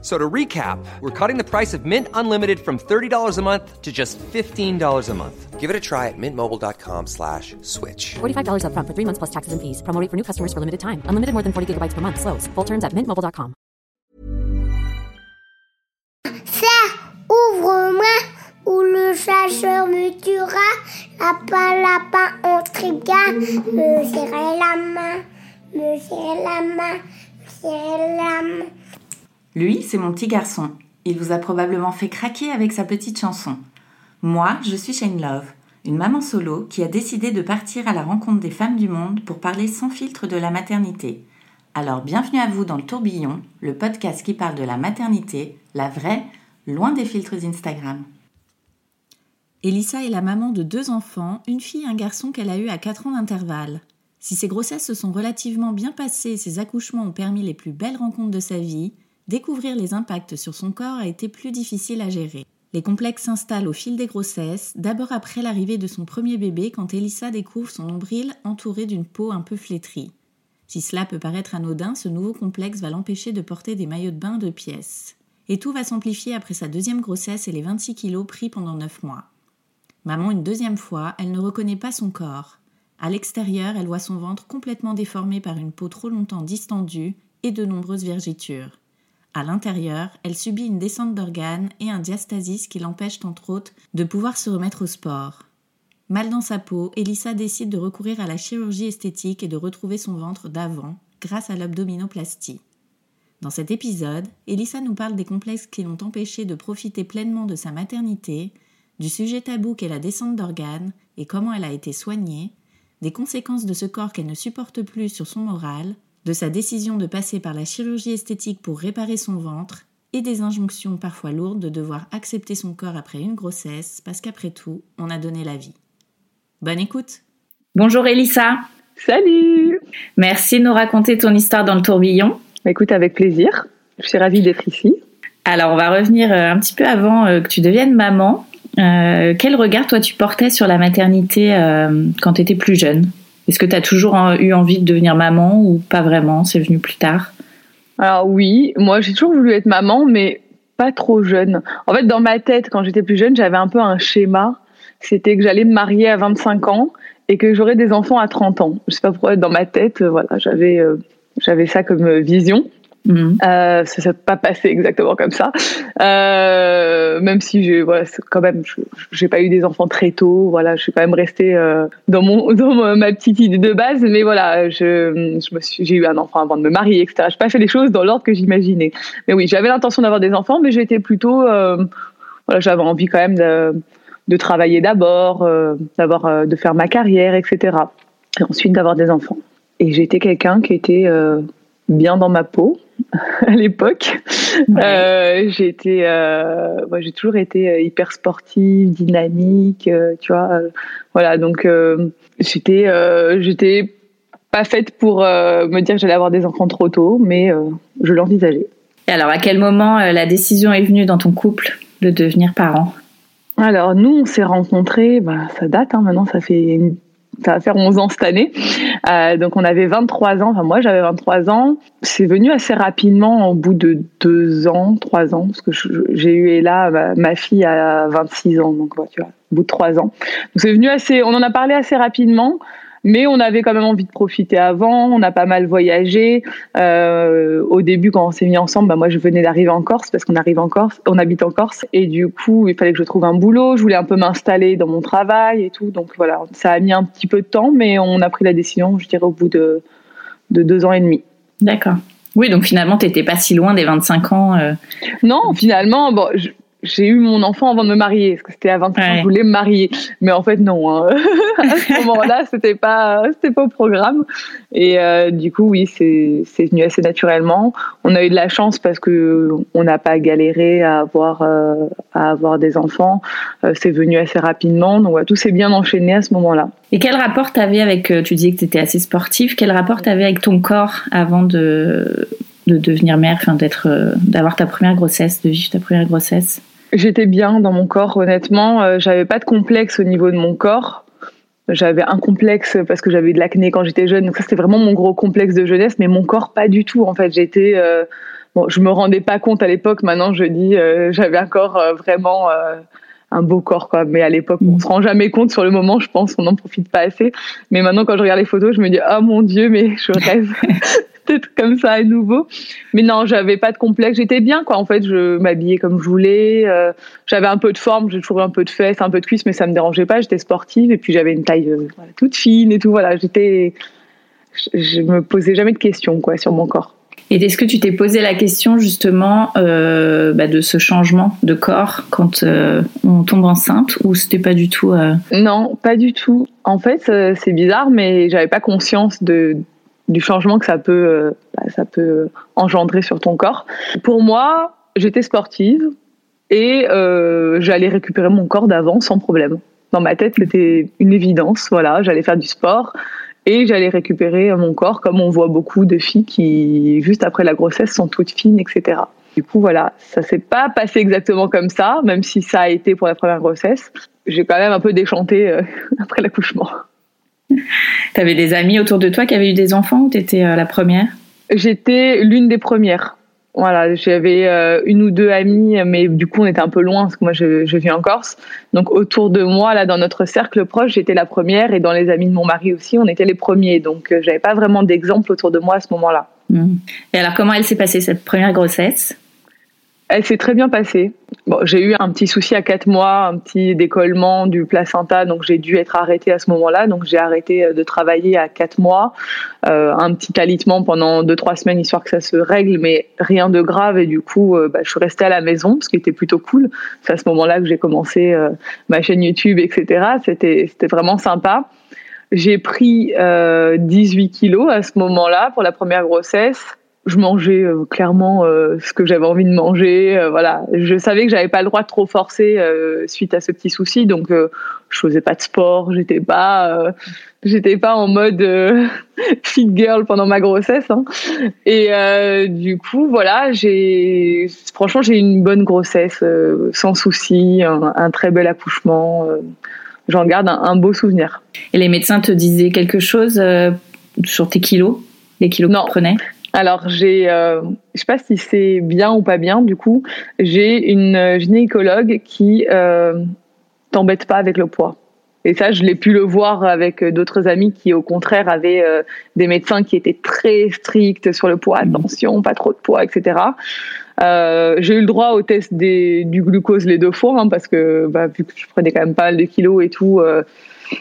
So to recap, we're cutting the price of Mint Unlimited from $30 a month to just $15 a month. Give it a try at mintmobile.com slash switch. $45 up front for three months plus taxes and fees. Promo rate for new customers for limited time. Unlimited more than 40 gigabytes per month. Slows. Full terms at mintmobile.com. Ça, ouvre-moi, ou le chasseur me tuera. Lapin, lapin, on trigga. Me serrer la main, me serrer la main, me serrer la main. Lui, c'est mon petit garçon. Il vous a probablement fait craquer avec sa petite chanson. Moi, je suis Shane Love, une maman solo qui a décidé de partir à la rencontre des femmes du monde pour parler sans filtre de la maternité. Alors bienvenue à vous dans le tourbillon, le podcast qui parle de la maternité, la vraie, loin des filtres Instagram. Elissa est la maman de deux enfants, une fille et un garçon qu'elle a eu à 4 ans d'intervalle. Si ses grossesses se sont relativement bien passées et ses accouchements ont permis les plus belles rencontres de sa vie, découvrir les impacts sur son corps a été plus difficile à gérer. Les complexes s'installent au fil des grossesses, d'abord après l'arrivée de son premier bébé quand Elissa découvre son nombril entouré d'une peau un peu flétrie. Si cela peut paraître anodin, ce nouveau complexe va l'empêcher de porter des maillots de bain de pièces. Et tout va s'amplifier après sa deuxième grossesse et les 26 kilos pris pendant 9 mois. Maman une deuxième fois, elle ne reconnaît pas son corps. À l'extérieur, elle voit son ventre complètement déformé par une peau trop longtemps distendue et de nombreuses vergitures. À l'intérieur, elle subit une descente d'organes et un diastasis qui l'empêche entre autres de pouvoir se remettre au sport. Mal dans sa peau, Elissa décide de recourir à la chirurgie esthétique et de retrouver son ventre d'avant grâce à l'abdominoplastie. Dans cet épisode, Elissa nous parle des complexes qui l'ont empêchée de profiter pleinement de sa maternité, du sujet tabou qu'est la descente d'organes et comment elle a été soignée, des conséquences de ce corps qu'elle ne supporte plus sur son moral, de sa décision de passer par la chirurgie esthétique pour réparer son ventre et des injonctions parfois lourdes de devoir accepter son corps après une grossesse parce qu'après tout, on a donné la vie. Bonne écoute. Bonjour Elissa. Salut Merci de nous raconter ton histoire dans le tourbillon. Écoute, avec plaisir. Je suis ravie d'être ici. Alors, on va revenir euh, un petit peu avant euh, que tu deviennes maman. Euh, quel regard, toi, tu portais sur la maternité quand tu étais plus jeune? Est-ce que tu as toujours eu envie de devenir maman ou pas vraiment C'est venu plus tard? Alors oui, moi j'ai toujours voulu être maman, mais pas trop jeune. En fait, dans ma tête, quand j'étais plus jeune, j'avais un peu un schéma. C'était que j'allais me marier à 25 ans et que j'aurais des enfants à 30 ans. Je sais pas pourquoi, dans ma tête, voilà, j'avais j'avais ça comme vision. Mhm. Euh, ça s'est pas passé exactement comme ça. Euh, même si j'ai, voilà, quand même, j'ai pas eu des enfants très tôt. Voilà, je suis quand même restée euh, dans mon, dans ma petite idée de base. Mais voilà, je, je me suis, j'ai eu un enfant avant de me marier, etc. J'ai pas fait les choses dans l'ordre que j'imaginais. Mais oui, j'avais l'intention d'avoir des enfants, mais j'étais plutôt, euh, voilà, j'avais envie quand même de, de travailler d'abord, euh, d'avoir, de faire ma carrière, etc. Et ensuite d'avoir des enfants. Et j'étais quelqu'un qui était bien dans ma peau à l'époque. Ouais. Euh, j'étais, euh, j'ai toujours été hyper sportive, dynamique, euh, tu vois. euh, voilà, donc euh, j'étais, euh, j'étais pas faite pour euh, me dire que j'allais avoir des enfants trop tôt, mais euh, je l'envisageais. Et alors, à quel moment euh, la décision est venue dans ton couple de devenir parent? Alors nous, on s'est rencontrés, bah, ça date, hein, maintenant, ça fait une- ça va faire 11 ans cette année. Euh, donc on avait 23 ans, enfin moi j'avais 23 ans. C'est venu assez rapidement au bout de deux ans, trois ans, parce que j'ai eu Ella, ma, ma fille à 26 ans, donc ouais, tu vois, au bout de trois ans. Donc c'est venu assez, on en a parlé assez rapidement. Mais on avait quand même envie de profiter avant, on a pas mal voyagé. Euh, au début, quand on s'est mis ensemble, bah moi je venais d'arriver en Corse parce qu'on arrive en Corse, on habite en Corse, et du coup il fallait que je trouve un boulot. Je voulais un peu m'installer dans mon travail et tout, donc voilà, ça a mis un petit peu de temps, mais on a pris la décision, je dirais au bout de, de deux ans et demi. D'accord. Oui, donc finalement, t'étais pas si loin des 25 ans. euh. Non, finalement, bon, je- j'ai eu mon enfant avant de me marier, parce que c'était à 25 ans, Ouais. je voulais me marier. Mais en fait, non. hein. à ce moment-là, c'était pas, c'était pas au programme. Et euh, du coup, oui, c'est, c'est venu assez naturellement. On a eu de la chance parce que on n'a pas galéré à avoir, euh, à avoir des enfants. Euh, c'est venu assez rapidement. Donc, tout s'est bien enchaîné à ce moment-là. Et quel rapport t'avais avec, tu disais que t'étais assez sportive, quel rapport t'avais avec ton corps avant de, de devenir mère, enfin d'être, d'avoir ta première grossesse, de vivre ta première grossesse? J'étais bien dans mon corps, honnêtement. j'avais pas de complexe au niveau de mon corps. J'avais un complexe parce que j'avais de l'acné quand j'étais jeune. Donc ça, c'était vraiment mon gros complexe de jeunesse. Mais mon corps, pas du tout. En fait, j'étais... Euh, bon, je me rendais pas compte à l'époque. Maintenant, je dis, euh, j'avais un corps euh, vraiment... un beau corps, quoi. Mais à l'époque, on se rend jamais compte sur le moment, je pense, on n'en profite pas assez. Mais maintenant, quand je regarde les photos, je me dis, oh mon Dieu, mais je rêve peut-être comme ça à nouveau. Mais non, j'avais pas de complexe. J'étais bien, quoi. En fait, je m'habillais comme je voulais. Euh, j'avais un peu de forme. J'ai toujours un peu de fesses, un peu de cuisses, mais ça me dérangeait pas. J'étais sportive et puis j'avais une taille euh, toute fine et tout. Voilà, j'étais. Je, me posais jamais de questions, quoi, sur mon corps. Et est-ce que tu t'es posé la question justement euh, bah, de ce changement de corps quand on tombe enceinte ou c'était pas du tout Non, pas du tout. En fait, c'est bizarre, mais j'avais pas conscience de du changement que ça peut, euh, bah, ça peut engendrer sur ton corps. Pour moi, j'étais sportive et euh, j'allais récupérer mon corps d'avant sans problème. Dans ma tête, c'était une évidence. Voilà, j'allais faire du sport et j'allais récupérer mon corps comme on voit beaucoup de filles qui, juste après la grossesse, sont toutes fines, etc. Du coup, voilà, ça s'est pas passé exactement comme ça, même si ça a été pour la première grossesse. J'ai quand même un peu déchanté euh, après l'accouchement. T'avais des amis autour de toi qui avaient eu des enfants ou t'étais euh, la première? J'étais l'une des premières. Voilà, j'avais euh, une ou deux amies, mais du coup on était un peu loin parce que moi je, je vis en Corse. Donc autour de moi, là dans notre cercle proche, j'étais la première et dans les amis de mon mari aussi, on était les premiers. Donc euh, j'avais pas vraiment d'exemple autour de moi à ce moment-là. Mmh. Et alors comment elle s'est passée cette première grossesse? Elle s'est très bien passée. Bon, j'ai eu un petit souci à quatre mois, un petit décollement du placenta, donc j'ai dû être arrêtée à ce moment-là. Donc j'ai arrêté euh, de travailler à quatre mois, euh, un petit alitement pendant deux trois semaines histoire que ça se règle, mais rien de grave. Et du coup, euh, bah, je suis restée à la maison, ce qui était plutôt cool. C'est à ce moment-là que j'ai commencé euh, ma chaîne YouTube, etc. C'était vraiment sympa. J'ai pris 18 kilos à ce moment-là pour la première grossesse je mangeais euh, clairement euh, ce que j'avais envie de manger. Euh, voilà, je savais que j'avais pas le droit de trop forcer suite à ce petit souci, donc je faisais pas de sport. J'étais pas, j'étais pas en mode fit girl pendant ma grossesse. Hein. Et du coup, voilà, j'ai franchement j'ai une bonne grossesse sans souci, un, très bel accouchement. J'en garde un, beau souvenir. Et les médecins te disaient quelque chose sur tes kilos, les kilos que tu prenais? Alors j'ai, euh, je sais pas si c'est bien ou pas bien. Du coup, j'ai une gynécologue qui euh, t'embête pas avec le poids. Et ça, je l'ai pu le voir avec d'autres amis qui, au contraire, avaient euh, des médecins qui étaient très stricts sur le poids. Attention, pas trop de poids, etc. Euh, j'ai eu le droit au test des, du glucose les deux fois, hein, parce que bah, vu que je prenais quand même pas mal de kilos et tout, euh,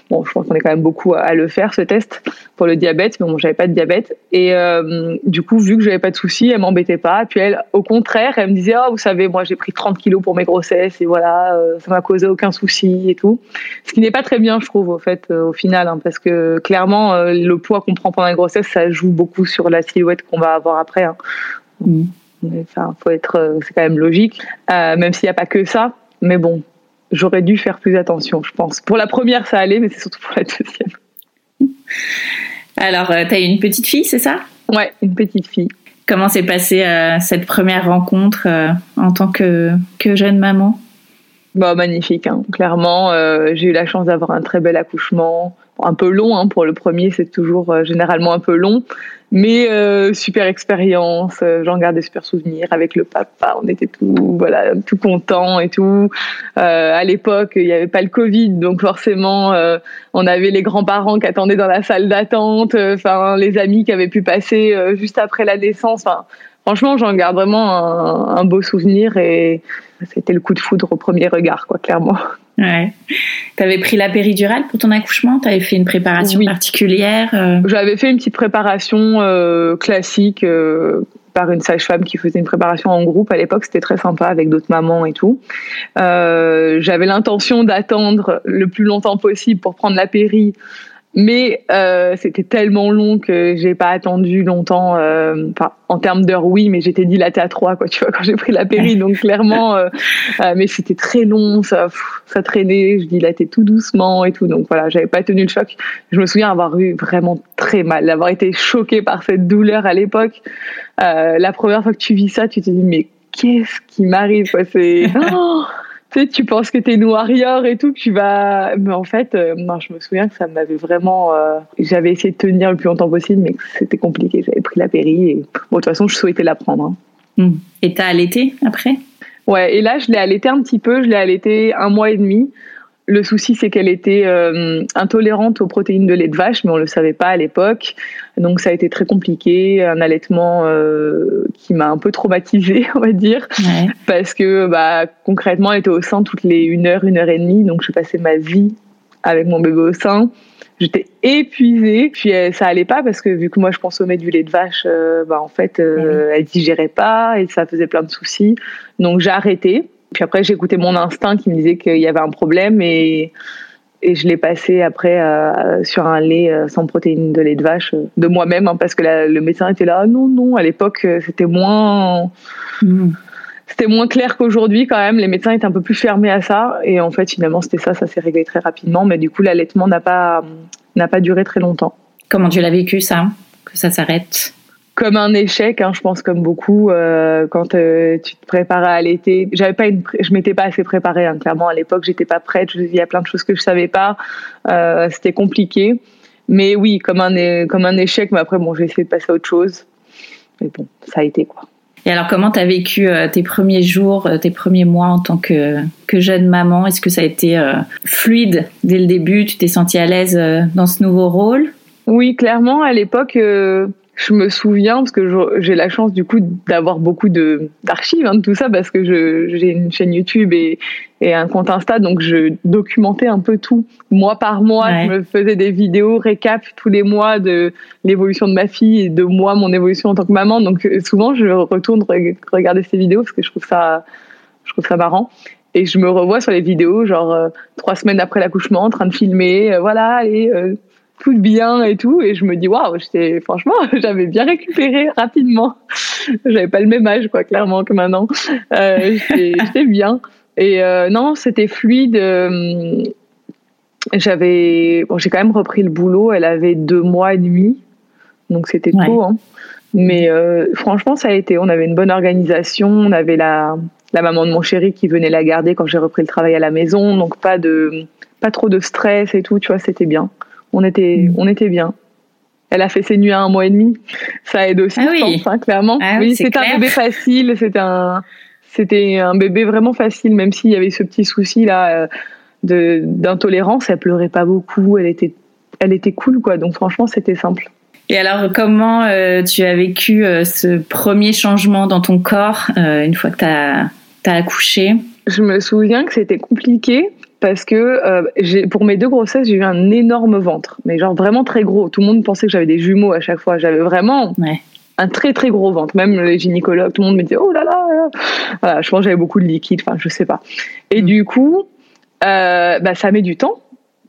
Bon, je pense qu'on est quand même beaucoup à le faire ce test pour le diabète, mais bon, j'avais pas de diabète. Et euh, du coup, vu que j'avais pas de soucis, elle m'embêtait pas. Puis elle, au contraire, elle me disait, oh, vous savez, moi j'ai pris 30 kilos pour mes grossesses et voilà, euh, ça m'a causé aucun souci et tout. Ce qui n'est pas très bien, je trouve, au fait, euh, au final, hein, parce que clairement, le poids qu'on prend pendant la grossesse, ça joue beaucoup sur la silhouette qu'on va avoir après. Hein. Mmh. Enfin, faut être, c'est quand même logique, même s'il n'y a pas que ça. Mais bon, j'aurais dû faire plus attention, je pense. Pour la première, ça allait, mais c'est surtout pour la deuxième. Alors, euh, tu as une petite fille, c'est ça? Ouais, une petite fille. Comment s'est passée euh, cette première rencontre euh, en tant que, que jeune maman? Bah, Magnifique, hein. clairement. j'ai eu la chance d'avoir un très bel accouchement. Un peu long, hein, pour le premier, c'est toujours généralement un peu long. Mais euh, super expérience, euh, j'en garde des super souvenirs avec le papa, on était tout voilà tout content et tout. Euh, à l'époque, il n'y avait pas le Covid, donc forcément, euh, on avait les grands-parents qui attendaient dans la salle d'attente, euh, enfin les amis qui avaient pu passer juste après la naissance. Enfin, franchement, j'en garde vraiment un, un beau souvenir et c'était le coup de foudre au premier regard, quoi, clairement. Ouais. avais pris la péridurale pour ton accouchement? Tu avais fait une préparation particulière euh? J'avais fait une petite préparation euh, classique euh, par une sage-femme qui faisait une préparation en groupe. À l'époque, c'était très sympa avec d'autres mamans et tout. J'avais l'intention d'attendre le plus longtemps possible pour prendre la péri Mais euh, c'était tellement long que j'ai pas attendu longtemps. Euh, enfin, en termes d'heures, oui, mais j'étais dilatée à trois, quoi. Tu vois, quand j'ai pris la péri, donc clairement. Euh, euh, mais c'était très long, ça, ça traînait. Je dilatais tout doucement et tout. Donc voilà, j'avais pas tenu le choc. Je me souviens avoir eu vraiment très mal, d'avoir été choquée par cette douleur à l'époque. Euh, la première fois que tu vis ça, tu te dis mais qu'est-ce qui m'arrive quoi C'est oh tu sais, tu penses que t'es une warrior et tout, que tu vas. Mais en fait, euh, non, je me souviens que ça m'avait vraiment. Euh, J'avais essayé de tenir le plus longtemps possible, mais c'était compliqué. J'avais pris la péri et bon, de toute façon, je souhaitais la prendre. Hein. Hmm. Et t'as allaité après? Ouais, et là, je l'ai allaité un petit peu. Je l'ai allaité un mois et demi. Le souci, c'est qu'elle était euh, intolérante aux protéines de lait de vache, mais on le savait pas à l'époque. Donc ça a été très compliqué, un allaitement euh, qui m'a un peu traumatisée, on va dire, Ouais. parce que bah, concrètement, elle était au sein toutes les une heure, une heure et demie. Donc je passais ma vie avec mon bébé au sein. J'étais épuisée, puis euh, ça allait pas parce que vu que moi je consommais du lait de vache, euh, bah en fait euh, elle digérait pas et ça faisait plein de soucis. Donc j'ai arrêté. Puis après j'ai écouté mon instinct qui me disait qu'il y avait un problème et et je l'ai passé après euh, sur un lait euh, sans protéines de lait de vache euh, de moi-même hein, parce que la- le médecin était là Ah non non à l'époque c'était moins Hmm. c'était moins clair qu'aujourd'hui quand même. Les médecins étaient un peu plus fermés à ça et en fait finalement c'était ça ça s'est réglé très rapidement. Mais du coup l'allaitement n'a pas n'a pas duré très longtemps. Comment tu l'as vécu ça? Que ça s'arrête? Comme un échec, hein, je pense comme beaucoup euh, quand euh, tu te prépares à allaiter. J'avais pas une, je m'étais pas assez préparée. Hein, clairement, à l'époque, j'étais pas prête. Je- Il y a plein de choses que je savais pas. Euh, C'était compliqué. Mais oui, comme un comme un échec. Mais après, bon, j'ai essayé de passer à autre chose. Mais bon, ça a été quoi. Et alors, comment tu as vécu tes premiers jours, tes premiers mois en tant que, que jeune maman? Est-ce que ça a été fluide dès le début? Tu t'es sentie à l'aise dans ce nouveau rôle? Oui, clairement, à l'époque, je me souviens, parce que j'ai la chance du coup d'avoir beaucoup d'archives hein, de tout ça, parce que j'ai une chaîne YouTube et, et un compte Insta, donc je documentais un peu tout. Mois par mois, Ouais. je me faisais des vidéos récap tous les mois de l'évolution de ma fille et de moi, mon évolution en tant que maman. Donc souvent, je retourne re- regarder ces vidéos parce que je trouve ça, je trouve ça marrant. Et je me revois sur les vidéos, genre euh, trois semaines après l'accouchement, en train de filmer, euh, voilà, allez, euh, tout bien et tout. Et je me dis, waouh, franchement, j'avais bien récupéré rapidement. J'avais pas le même âge, quoi, clairement, que maintenant. Euh, j'étais bien. Et euh, non, c'était fluide. euh, j'avais, bon, j'ai quand même repris le boulot. Elle avait deux mois et demi, donc c'était Ouais. tôt. Hein. Mais euh, franchement, ça a été. On avait une bonne organisation. On avait la, la maman de mon chéri qui venait la garder quand j'ai repris le travail à la maison. Donc pas de, pas trop de stress et tout. Tu vois, c'était bien. On était, Mm. on était bien. Elle a fait ses nuits à un mois et demi. Ça aide aussi, Ah oui. je pense, hein, clairement. Ah oui, c'était un bébé facile. C'était un, c'était un bébé vraiment facile, même s'il y avait ce petit souci là euh, de d'intolérance. Elle pleurait pas beaucoup. Elle était, elle était cool, quoi. Donc franchement, c'était simple. Et alors, comment euh, tu as vécu euh, ce premier changement dans ton corps euh, une fois que tu as, accouché? Je me souviens que c'était compliqué parce que euh, j'ai- pour mes deux grossesses, j'ai eu un énorme ventre, mais genre vraiment très gros. Tout le monde pensait que j'avais des jumeaux à chaque fois. J'avais vraiment Ouais. un très très gros ventre. Même les gynécologues, tout le monde me disait oh là là. là. Voilà, je pense que j'avais beaucoup de liquide. Enfin, je sais pas. Et Mm. du coup, euh, bah, ça met du temps.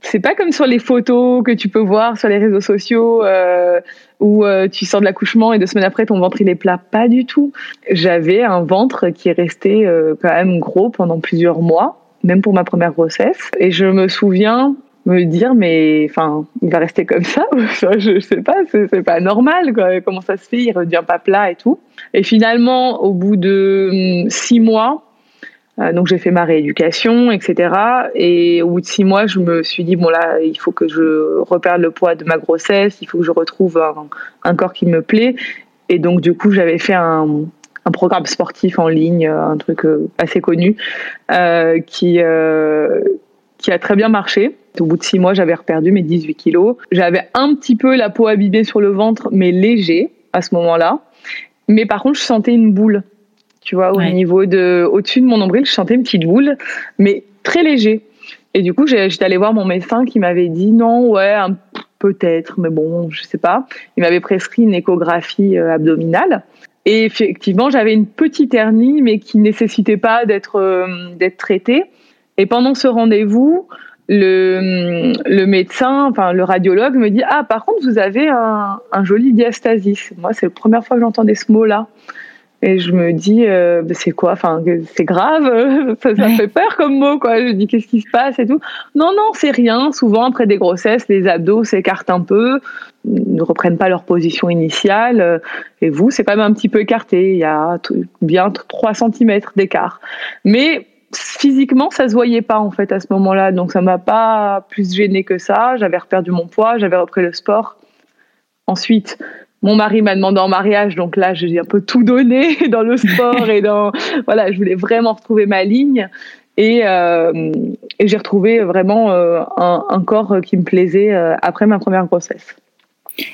C'est pas comme sur les photos que tu peux voir sur les réseaux sociaux euh, où tu sors de l'accouchement et deux semaines après ton ventre il est plat. Pas du tout. J'avais un ventre qui est resté quand même gros pendant plusieurs mois, même pour ma première grossesse. Et je me souviens me dire mais enfin il va rester comme ça Enfin, je sais pas c'est pas normal quoi. comment ça se fait? Il redevient pas plat et tout et finalement au bout de hum, six mois euh, donc j'ai fait ma rééducation, etc. Et au bout de six mois, je me suis dit bon là, il faut que je reperde le poids de ma grossesse, il faut que je retrouve un corps qui me plaît. Et donc du coup, j'avais fait un, un programme sportif en ligne, un truc euh, assez connu, euh, qui euh, qui a très bien marché. Au bout de six mois, j'avais reperdu mes 18 kilos. J'avais un petit peu la peau abîmée sur le ventre, mais léger à ce moment-là. Mais par contre, je sentais une boule tu vois, au Ouais. niveau de, au-dessus de mon nombril, je sentais une petite boule, mais très léger. Et du coup, j'étais allée voir mon médecin qui m'avait dit non, ouais, peut-être, mais bon, je sais pas. Il m'avait prescrit une échographie euh, abdominale. Et effectivement, j'avais une petite hernie, mais qui nécessitait pas d'être euh, d'être traitée. Et pendant ce rendez-vous, le, le médecin, enfin le radiologue me dit ah par contre vous avez un, un joli diastasis. Moi c'est la première fois que j'entendais ce mot-là. Et je me dis, euh, bah, c'est quoi? Enfin, c'est grave, ça, ça fait peur comme mot, quoi. Je dis, qu'est-ce qui se passe? et tout. Non, non, c'est rien. Souvent, après des grossesses, les abdos s'écartent un peu, ne reprennent pas leur position initiale. Et vous, c'est quand même un petit peu écarté. Il y a bien 3 cm d'écart. Mais physiquement, ça se voyait pas en fait à ce moment-là, donc ça m'a pas plus gêné que ça. J'avais reperdu mon poids, j'avais repris le sport. Ensuite, mon mari m'a demandé en mariage, donc là j'ai un peu tout donné dans le sport et dans voilà, je voulais vraiment retrouver ma ligne et, euh, j'ai retrouvé vraiment euh, un, corps qui me plaisait euh, après ma première grossesse.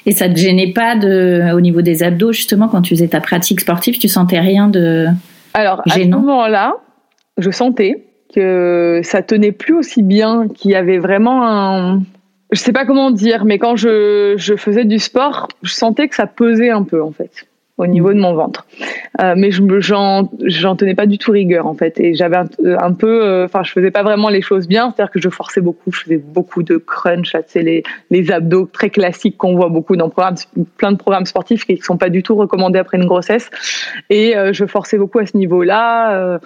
Et ça te gênait pas de, au niveau des abdos justement quand tu faisais ta pratique sportive, tu sentais rien de alors à ce moment-là, je sentais que ça tenait plus aussi bien, qu'il y avait vraiment un, je sais pas comment dire, mais quand je, je, faisais du sport, je sentais que ça pesait un peu en fait au niveau de mon ventre. Euh, mais je j'en j'en tenais pas du tout rigueur en fait. Et j'avais un, un, peu euh, enfin je faisais pas vraiment les choses bien, c'est-à-dire que je forçais beaucoup, je faisais beaucoup de crunch, tu les les abdos très classiques qu'on voit beaucoup dans plein de programmes sportifs qui sont pas du tout recommandés après une grossesse. Et euh, je forçais beaucoup à ce niveau-là euh,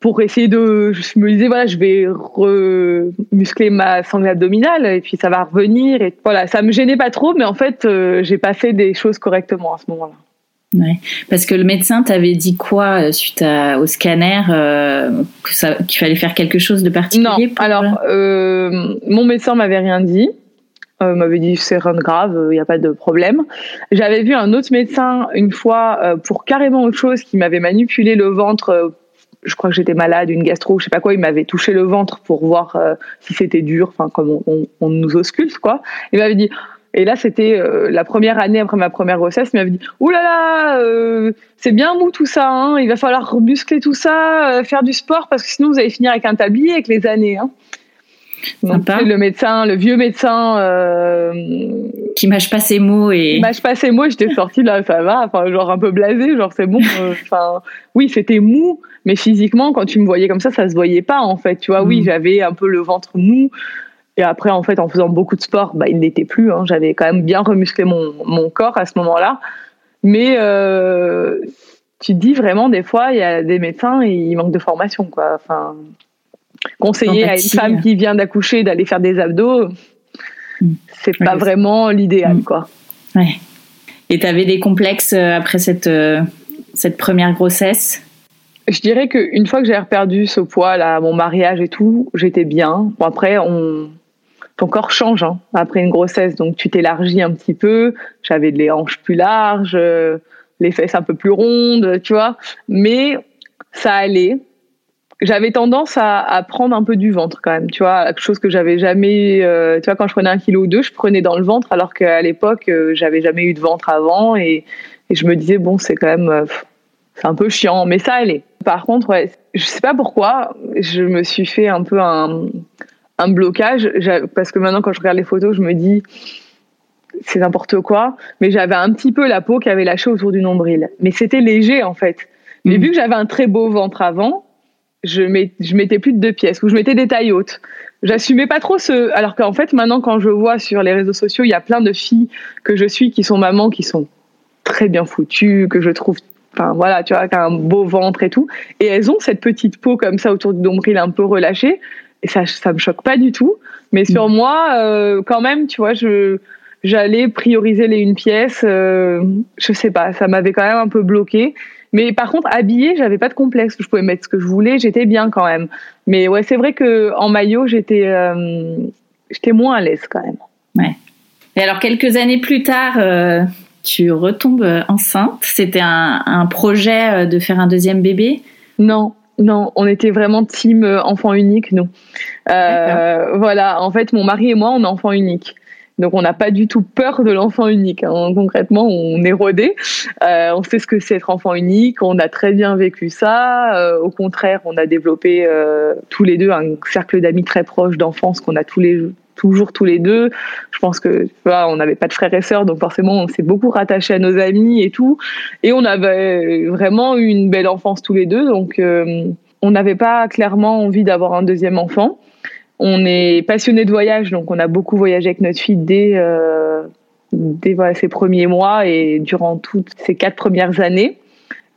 pour essayer de je me disais voilà je vais remuscler ma sangle abdominale et puis ça va revenir. Et voilà ça me gênait pas trop mais en fait euh, j'ai pas fait des choses correctement à ce moment-là Ouais. Parce que le médecin t'avait dit quoi euh, suite à, au scanner euh, qu'il fallait faire quelque chose de particulier Non, alors euh, mon médecin m'avait rien dit. Euh, m'avait dit c'est rien de grave, il n'y a pas de problème. J'avais vu un autre médecin une fois pour carrément autre chose qui m'avait manipulé le ventre je crois que j'étais malade, une gastro, je sais pas quoi, il m'avait touché le ventre pour voir euh, si c'était dur, enfin comme on, on, on, nous ausculte quoi. Il m'avait dit et là c'était euh, la première année après ma première grossesse, il m'avait dit "Ouh là là, euh, c'est bien mou tout ça hein, il va falloir muscler tout ça, euh, faire du sport parce que sinon vous allez finir avec un tablier avec les années hein." Donc, le médecin, le vieux médecin euh, qui mâche pas ses mots et mâche pas ses mots, j'étais sortie là, ça va, enfin genre un peu blasé, genre c'est bon. Enfin oui, c'était mou, mais physiquement quand tu me voyais comme ça, ça se voyait pas en fait. Tu vois, oui, j'avais un peu le ventre mou. Et après, en fait, en faisant beaucoup de sport, bah, il n'était plus. Hein. J'avais quand même bien remusclé mon, mon corps à ce moment-là. Mais euh, tu te dis vraiment, des fois, il y a des médecins, ils manquent de formation, quoi. Enfin, conseiller à une femme qui vient d'accoucher d'aller faire des abdos, mmh. c'est pas vraiment l'idéal, mmh. quoi. Ouais. Et tu avais des complexes après cette, euh, cette première grossesse? Je dirais qu'une fois que j'ai perdu ce poids, là, mon mariage et tout, j'étais bien. Bon, après, on... ton corps change hein, après une grossesse, donc tu t'élargis un petit peu. J'avais les hanches plus larges, les fesses un peu plus rondes, tu vois. Mais ça allait j'avais tendance à, à, prendre un peu du ventre quand même, tu vois, quelque chose que j'avais jamais, euh, tu vois, quand je prenais un kilo ou deux, je prenais dans le ventre, alors qu'à l'époque, euh, j'avais jamais eu de ventre avant, et, et je me disais bon, c'est quand même, euh, c'est un peu chiant, mais ça allait. Par contre, ouais, je sais pas pourquoi, je me suis fait un peu un, un blocage, parce que maintenant quand je regarde les photos, je me dis c'est n'importe quoi, mais j'avais un petit peu la peau qui avait lâché autour du nombril, mais c'était léger en fait. Mais mmh. vu que j'avais un très beau ventre avant, je, met, je mettais plus de deux pièces ou je mettais des tailles hautes. J'assumais pas trop ce. Alors qu'en fait, maintenant, quand je vois sur les réseaux sociaux, il y a plein de filles que je suis qui sont mamans, qui sont très bien foutues, que je trouve. Enfin, voilà, tu vois, qui un beau ventre et tout. Et elles ont cette petite peau comme ça autour du nombril un peu relâchée. Et ça, ça me choque pas du tout. Mais sur mm. moi, euh, quand même, tu vois, je j'allais prioriser les une pièce. Euh, je sais pas, ça m'avait quand même un peu bloqué. Mais par contre, habillée, j'avais pas de complexe. Je pouvais mettre ce que je voulais, j'étais bien quand même. Mais ouais, c'est vrai que en maillot, j'étais euh, j'étais moins à l'aise quand même. Ouais. Et alors quelques années plus tard, euh, tu retombes enceinte. C'était un, un, projet de faire un deuxième bébé? Non. Non, on était vraiment team enfant unique, nous. Euh, voilà, en fait, mon mari et moi, on est enfant unique. Donc on n'a pas du tout peur de l'enfant unique. Hein. Concrètement, on est rodé. Euh, on sait ce que c'est être enfant unique. On a très bien vécu ça. Euh, au contraire, on a développé euh, tous les deux un cercle d'amis très proche d'enfance qu'on a tous les toujours tous les deux. Je pense que on n'avait pas de frères et sœurs, donc forcément on s'est beaucoup rattaché à nos amis et tout. Et on avait vraiment eu une belle enfance tous les deux, donc euh, on n'avait pas clairement envie d'avoir un deuxième enfant. On est passionné de voyage, donc on a beaucoup voyagé avec notre fille dès, euh, dès ses premiers mois et durant toutes ces quatre premières années.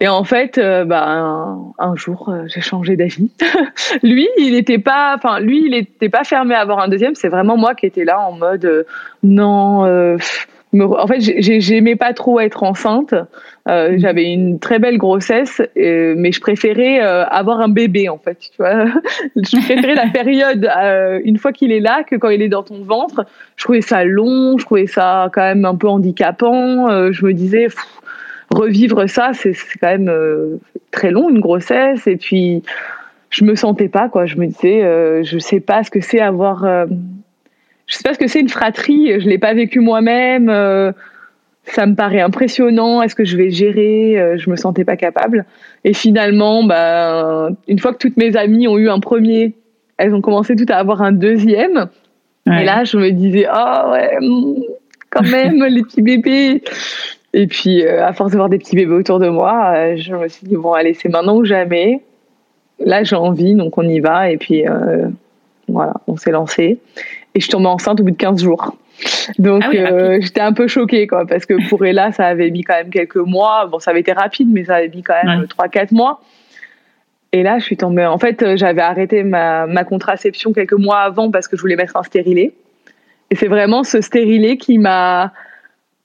Et en fait, euh, bah, un, un jour, euh, j'ai changé d'avis. lui, il n'était pas, enfin, lui, il n'était pas fermé à avoir un deuxième. C'est vraiment moi qui étais là en mode, euh, non. euh, pff, me en fait, j'ai- j'aimais pas trop être enceinte. Euh, J'avais une très belle grossesse, mais je préférais avoir un bébé en fait. Tu vois, je préférais la période une fois qu'il est là que quand il est dans ton ventre. Je trouvais ça long, je trouvais ça quand même un peu handicapant. Je me disais. pff, revivre ça, c'est quand même euh, très long, une grossesse. Et puis, je me sentais pas, quoi. Je me disais, euh, je sais pas ce que c'est avoir. euh, je sais pas ce que c'est une fratrie. Je l'ai pas vécu moi-même. euh, ça me paraît impressionnant. Est-ce que je vais gérer? Euh, Je me sentais pas capable. Et finalement, bah, une fois que toutes mes amies ont eu un premier, elles ont commencé toutes à avoir un deuxième. Ouais. Et là, je me disais, ah ouais, hmm, quand même, les petits bébés. Et puis, euh, à force de voir des petits bébés autour de moi, euh, je me suis dit, bon, allez, c'est maintenant ou jamais. Là, j'ai envie, donc on y va. Et puis, euh, voilà, on s'est lancé. Et je suis tombée enceinte au bout de 15 jours. Donc, Ah oui, j'étais un peu choquée, quoi, parce que pour Ella, ça avait mis quand même quelques mois. Bon, ça avait été rapide, mais ça avait mis quand même Ouais. 3-4 mois. Et là, je suis tombée. En fait, j'avais arrêté ma, ma contraception quelques mois avant parce que je voulais mettre un stérilet. Et c'est vraiment ce stérilet qui m'a.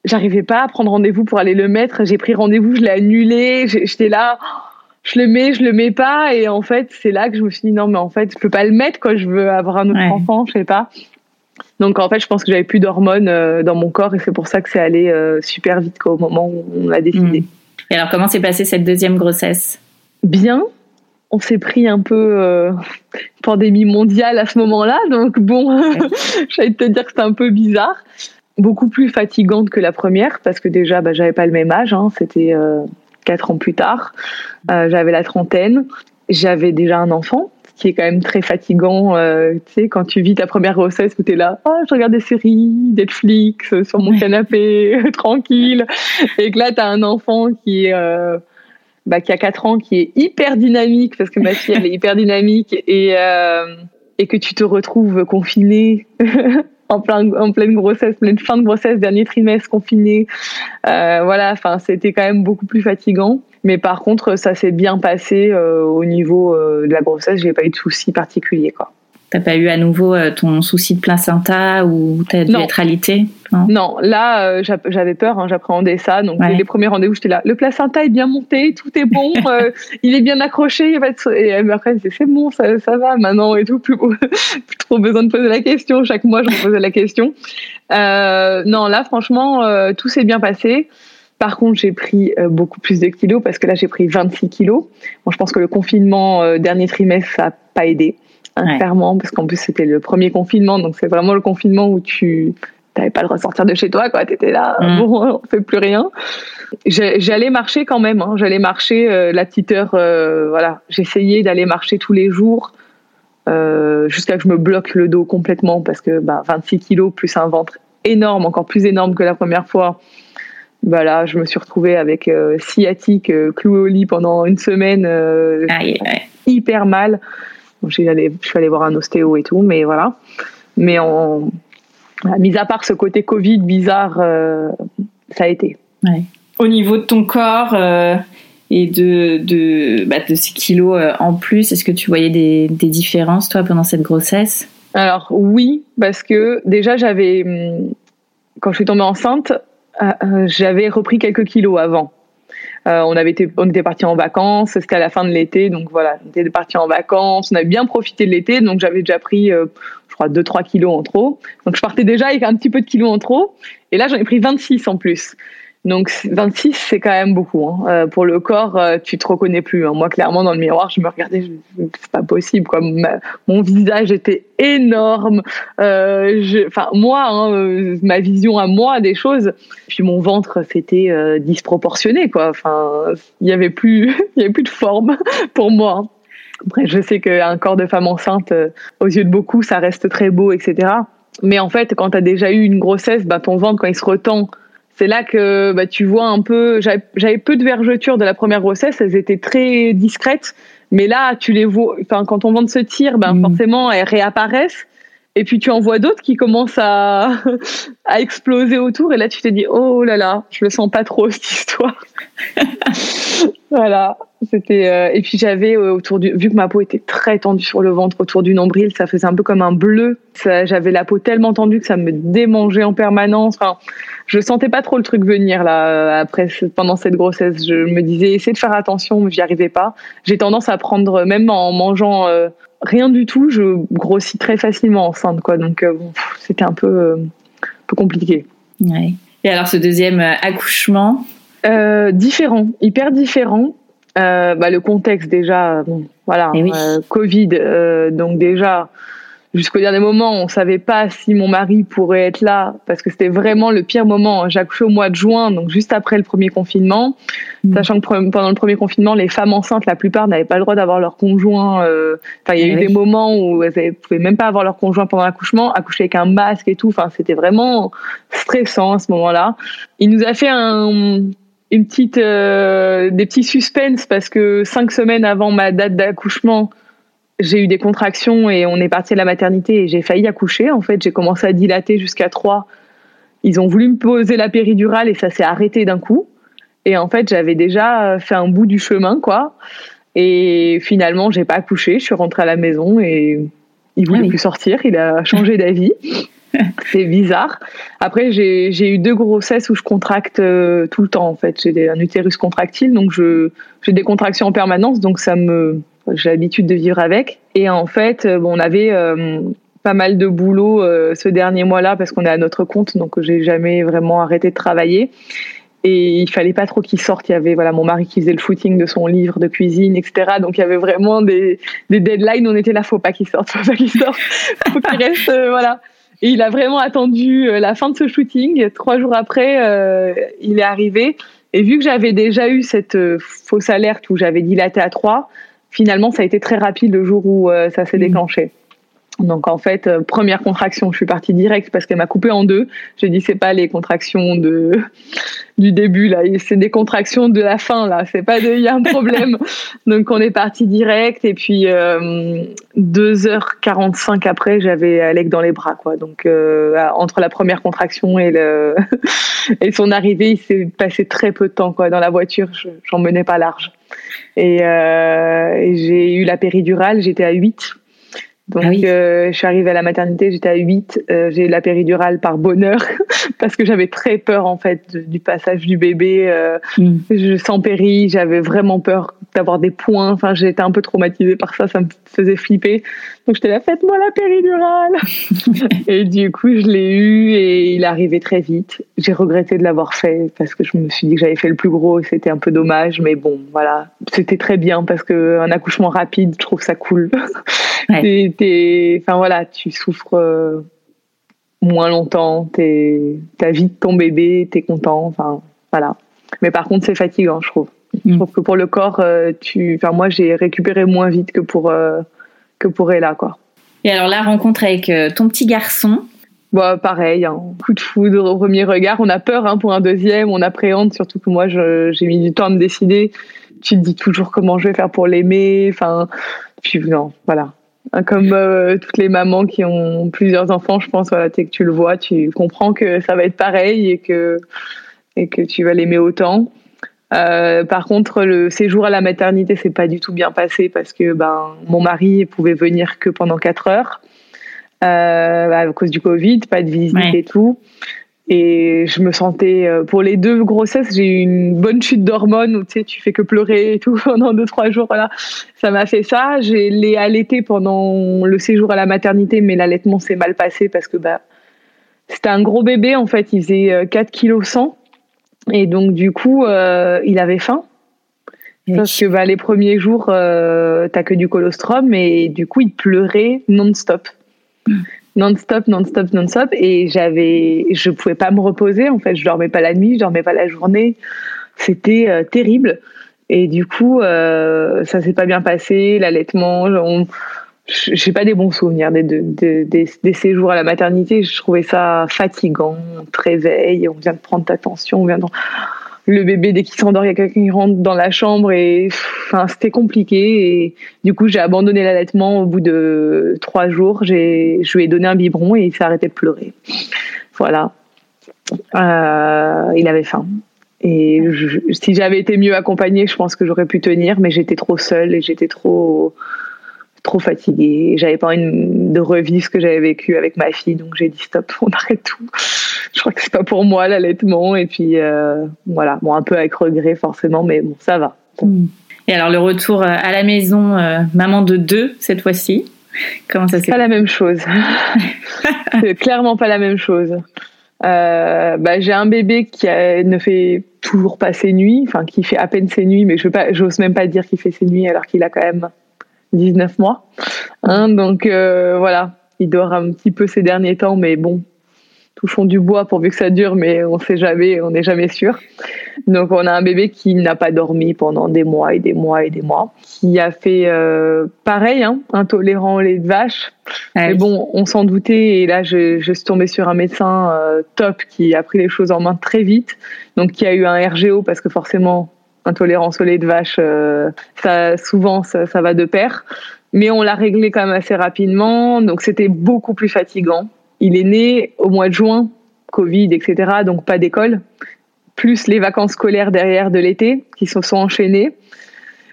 J'arrivais pas à prendre rendez-vous pour aller le mettre. J'ai pris rendez-vous, je l'ai annulé. J'étais là, je le mets, je le mets pas. Et en fait, c'est là que je me suis dit non, mais en fait, je peux pas le mettre. Quoi. Je veux avoir un autre Ouais. enfant, je sais pas. Donc en fait, je pense que j'avais plus d'hormones euh, dans mon corps et c'est pour ça que c'est allé euh, super vite quoi, au moment où on a décidé. Mm. Et alors, comment s'est passée cette deuxième grossesse? Bien. On s'est pris un peu euh, pandémie mondiale à ce moment-là, donc bon, j'allais te dire que c'était un peu bizarre. Beaucoup plus fatigante que la première, parce que déjà, bah, j'avais pas le même âge, hein, c'était euh, quatre ans plus tard. Euh, j'avais la trentaine, j'avais déjà un enfant, ce qui est quand même très fatigant, euh, tu sais, quand tu vis ta première grossesse où t'es là, ah, je regarde des séries, Netflix, sur mon canapé, tranquille, et que là, t'as un enfant qui est... euh, bah, qui a 4 ans, qui est hyper dynamique, parce que ma fille, elle est hyper dynamique, et, euh, et que tu te retrouves confiné en, plein, en pleine grossesse, pleine fin de grossesse, dernier trimestre confiné. Euh, voilà, enfin, c'était quand même beaucoup plus fatigant. Mais par contre, ça s'est bien passé euh, au niveau euh, de la grossesse. J'ai pas eu de soucis particuliers, quoi. T'as pas eu à nouveau euh, ton souci de placenta ou Non. être alité non Non, là, euh, j'a- j'avais peur, hein, j'appréhendais ça. Donc, Ouais. les premiers rendez-vous, j'étais là. Le placenta est bien monté, tout est bon, euh, il est bien accroché. il y a pas de sou- Et après, c'est bon, ça, ça va maintenant et tout. Plus, plus trop besoin de poser la question. Chaque mois, je me posais la question. Euh, non, là, franchement, tout s'est bien passé. Par contre, j'ai pris beaucoup plus de kilos parce que là, j'ai pris 26 kilos. Bon, je pense que le confinement dernier trimestre, ça n'a pas aidé, hein, Ouais. clairement, parce qu'en plus, c'était le premier confinement. Donc, c'est vraiment le confinement où tu t'avais pas le droit de chez toi, quoi. T'étais là, Mm. bon, on fait plus rien. J'allais marcher quand même. Hein. J'allais marcher euh, la petite heure. euh, voilà, j'essayais d'aller marcher tous les jours euh, jusqu'à que je me bloque le dos complètement parce que bah, 26 kilos plus un ventre énorme, encore plus énorme que la première fois. Bah là, je me suis retrouvée avec euh, sciatique, euh, clouée au lit pendant une semaine, euh, Aïe, aïe. hyper mal. Bon, j'ai allé, je suis allée voir un ostéo et tout, mais voilà. Mais mis à part ce côté Covid bizarre, euh, ça a été. Au niveau de ton corps euh, et de, de, bah, de ces kilos euh, en plus, est-ce que tu voyais des, des différences, toi, pendant cette grossesse? Alors oui, parce que déjà j'avais, hum, quand je suis tombée enceinte, euh, j'avais repris quelques kilos avant. Euh, on avait été, on était partis en vacances, c'était à la fin de l'été, donc voilà, on était partis en vacances, on avait bien profité de l'été, donc j'avais déjà pris, euh, je crois, 2-3 kilos en trop. Donc je partais déjà avec un petit peu de kilos en trop, et là j'en ai pris 26 en plus. Donc 26, c'est quand même beaucoup. Hein. Euh, pour le corps, euh, tu te reconnais plus. Hein. Moi, clairement, dans le miroir, je me regardais, c'est pas possible. Quoi. Mon visage était énorme. Euh, Enfin, moi, hein, euh, ma vision à moi des choses. Puis mon ventre, c'était euh, disproportionné. Quoi. Enfin, il y avait plus, il y avait plus de forme pour moi. Après, je sais qu'un corps de femme enceinte, euh, aux yeux de beaucoup, ça reste très beau, etc. Mais en fait, quand tu as déjà eu une grossesse, bah, ton ventre, quand il se retend, c'est là que bah, tu vois un peu. J'avais peu de vergetures de la première grossesse, elles étaient très discrètes, Mais là, tu les vois, enfin, quand on vend ce tir, ben, mm. forcément, elles réapparaissent. Et puis tu en vois d'autres qui commencent à, à exploser autour. Et là, tu te dis, oh là là, je le sens pas trop, cette histoire. voilà. C'était euh, et puis j'avais euh, autour du vu que ma peau était très tendue sur le ventre autour du nombril, ça faisait un peu comme un bleu. J'avais la peau tellement tendue que ça me démangeait en permanence. Enfin, je sentais pas trop le truc venir là euh, après pendant cette grossesse. Je me disais essayer de faire attention, mais j'y arrivais pas. J'ai tendance à prendre même en mangeant rien du tout, je grossis très facilement enceinte quoi. Donc c'était un peu un peu compliqué. Et alors ce deuxième accouchement différent, hyper différent. Euh, bah, le contexte déjà, bon, voilà, eh euh, Covid, euh, donc déjà jusqu'au dernier moment, on savait pas si mon mari pourrait être là parce que c'était vraiment le pire moment. J'ai accouché au mois de juin, donc juste après le premier confinement, mm. sachant que pendant le premier confinement, les femmes enceintes, la plupart n'avaient pas le droit d'avoir leur conjoint. Enfin, il y a eu eh des moments où elles pouvaient même pas avoir leur conjoint pendant l'accouchement, accoucher avec un masque et tout. Enfin, c'était vraiment stressant à ce moment-là. Il nous a fait un une petite, euh, des petits suspens parce que cinq semaines avant ma date d'accouchement, j'ai eu des contractions et on est parti à la maternité et j'ai failli accoucher. En fait, j'ai commencé à dilater jusqu'à trois. Ils ont voulu me poser la péridurale et ça s'est arrêté d'un coup. Et en fait, j'avais déjà fait un bout du chemin, quoi. Et finalement, j'ai pas accouché. Je suis rentrée à la maison et il voulait ah plus sortir. Il a changé d'avis. c'est bizarre. Après, j'ai eu deux grossesses où je contracte euh, tout le temps, en fait. J'ai un utérus contractile, donc j'ai des contractions en permanence, donc ça me, j'ai l'habitude de vivre avec. Et en fait, euh, bon, on avait euh, pas mal de boulot ce dernier mois-là parce qu'on est à notre compte, donc j'ai jamais vraiment arrêté de travailler. Et il fallait pas trop qu'il sorte. Il y avait voilà mon mari qui faisait le footing de son livre de cuisine, etc. Donc il y avait vraiment des, deadlines. On était là, faut pas qu'il sorte, faut pas qu'il sorte, faut qu'il reste, voilà. Et il a vraiment attendu euh, la fin de ce shooting. Trois jours après, euh, il est arrivé. Et vu que j'avais déjà eu cette euh, fausse alerte où j'avais dilaté à 3, finalement, ça a été très rapide le jour où ça s'est mmh. déclenché. Donc en fait, euh, première contraction, je suis partie direct parce qu'elle m'a coupé en deux. J'ai dit c'est pas les contractions de du début là, c'est des contractions de la fin là. C'est pas de il y a un problème. Donc on est parti direct et puis euh, 2h45 après, j'avais Alec dans les bras quoi. Donc euh, entre la première contraction et le et son arrivée, il s'est passé très peu de temps quoi dans la voiture. J'en menais pas large. Et, euh, et j'ai eu la péridurale, j'étais à 8 donc, ah euh, je suis arrivée à la maternité, j'étais à 8. Euh, j'ai eu la péridurale par bonheur parce que j'avais très peur en fait du passage du bébé. Euh, mm. Je sens péri, j'avais vraiment peur d'avoir des points. Enfin, j'étais un peu traumatisée par ça, ça me faisait flipper. Donc, j'étais là, faites-moi la péridurale. et du coup, je l'ai eu et il est arrivé très vite. J'ai regretté de l'avoir fait parce que je me suis dit que j'avais fait le plus gros et c'était un peu dommage. Mais bon, voilà, c'était très bien parce que un accouchement rapide, je trouve ça cool. enfin voilà, tu souffres euh, moins longtemps, t'as vite ton bébé, t'es content, enfin voilà. Mais par contre, c'est fatigant, je trouve. Je mm. trouve que pour le corps, euh, tu, enfin moi, j'ai récupéré moins vite que pour euh, que pour Ella, quoi. Et alors la rencontre avec ton petit garçon? Bah, pareil, hein. coup de foudre au premier regard. On a peur hein, pour un deuxième, on appréhende, surtout que moi, j'ai mis du temps à me décider. Tu te dis toujours comment je vais faire pour l'aimer. Enfin, puis non, voilà. Comme euh, toutes les mamans qui ont plusieurs enfants, je pense, voilà, dès que tu le vois, tu comprends que ça va être pareil et que, et que tu vas l'aimer autant. Euh, par contre, le séjour à la maternité s'est pas du tout bien passé parce que ben mon mari pouvait venir que pendant 4 heures euh, à cause du Covid, pas de visite et tout. Et je me sentais, euh, pour les deux grossesses, j'ai eu une bonne chute d'hormones où tu sais, tu fais que pleurer et tout pendant deux, trois jours. Voilà. Ça m'a fait ça. J'ai l'ai allaité pendant le séjour à la maternité, mais l'allaitement s'est mal passé parce que bah, c'était un gros bébé. En fait, il faisait 4 kg 100. Et donc, du coup, euh, il avait faim. Parce que bah, les premiers jours, euh, t'as que du colostrum et du coup, il pleurait non-stop. Non-stop, non-stop, non-stop. Et j'avais, je pouvais pas me reposer. En fait, je dormais pas la nuit, je dormais pas la journée. C'était euh, terrible. Et du coup, euh, ça s'est pas bien passé. L'allaitement, j'ai pas des bons souvenirs des, des, des, des, séjours à la maternité. Je trouvais ça fatigant. On te réveille, on vient de prendre ta tension, on vient de... le bébé dès qu'il s'endort, il y a quelqu'un qui rentre dans la chambre et enfin c'était compliqué et du coup j'ai abandonné l'allaitement au bout de trois jours. J'ai je lui ai donné un biberon et il s'est arrêté de pleurer. Voilà. Euh, il avait faim. Et si j'avais été mieux accompagnée, je pense que j'aurais pu tenir, mais j'étais trop seule et j'étais trop trop fatiguée. J'avais pas envie de revivre ce que j'avais vécu avec ma fille, donc j'ai dit stop, on arrête tout. Je crois que c'est pas pour moi l'allaitement, et puis euh, voilà, bon un peu avec regret forcément, mais bon ça va. Mm. Et alors le retour euh, à la maison, euh, maman de deux cette fois-ci, comment ça s'est Pas la même chose. c'est clairement pas la même chose. bah, j'ai un bébé qui ne fait toujours pas ses nuits, enfin qui fait à peine ses nuits, mais je j'ose même pas dire qu'il fait ses nuits alors qu'il a quand même 19 mois. Hein, donc euh, voilà, il dort un petit peu ces derniers temps, mais bon, touchons du bois pourvu que ça dure, mais on sait jamais, on n'est jamais sûr. Donc on a un bébé qui n'a pas dormi pendant des mois et des mois et des mois, qui a fait euh, pareil, hein, intolérant au lait de vache. Mais bon, on s'en doutait et là je, je, suis tombée sur un médecin euh, top qui a pris les choses en main très vite, donc qui a eu un RGO parce que forcément intolérance au lait de vache, euh, ça, souvent ça, ça, va de pair. Mais on l'a réglé quand même assez rapidement, donc c'était beaucoup plus fatigant. Il est né au mois de juin, Covid, etc., donc pas d'école, plus les vacances scolaires derrière de l'été qui se sont enchaînées.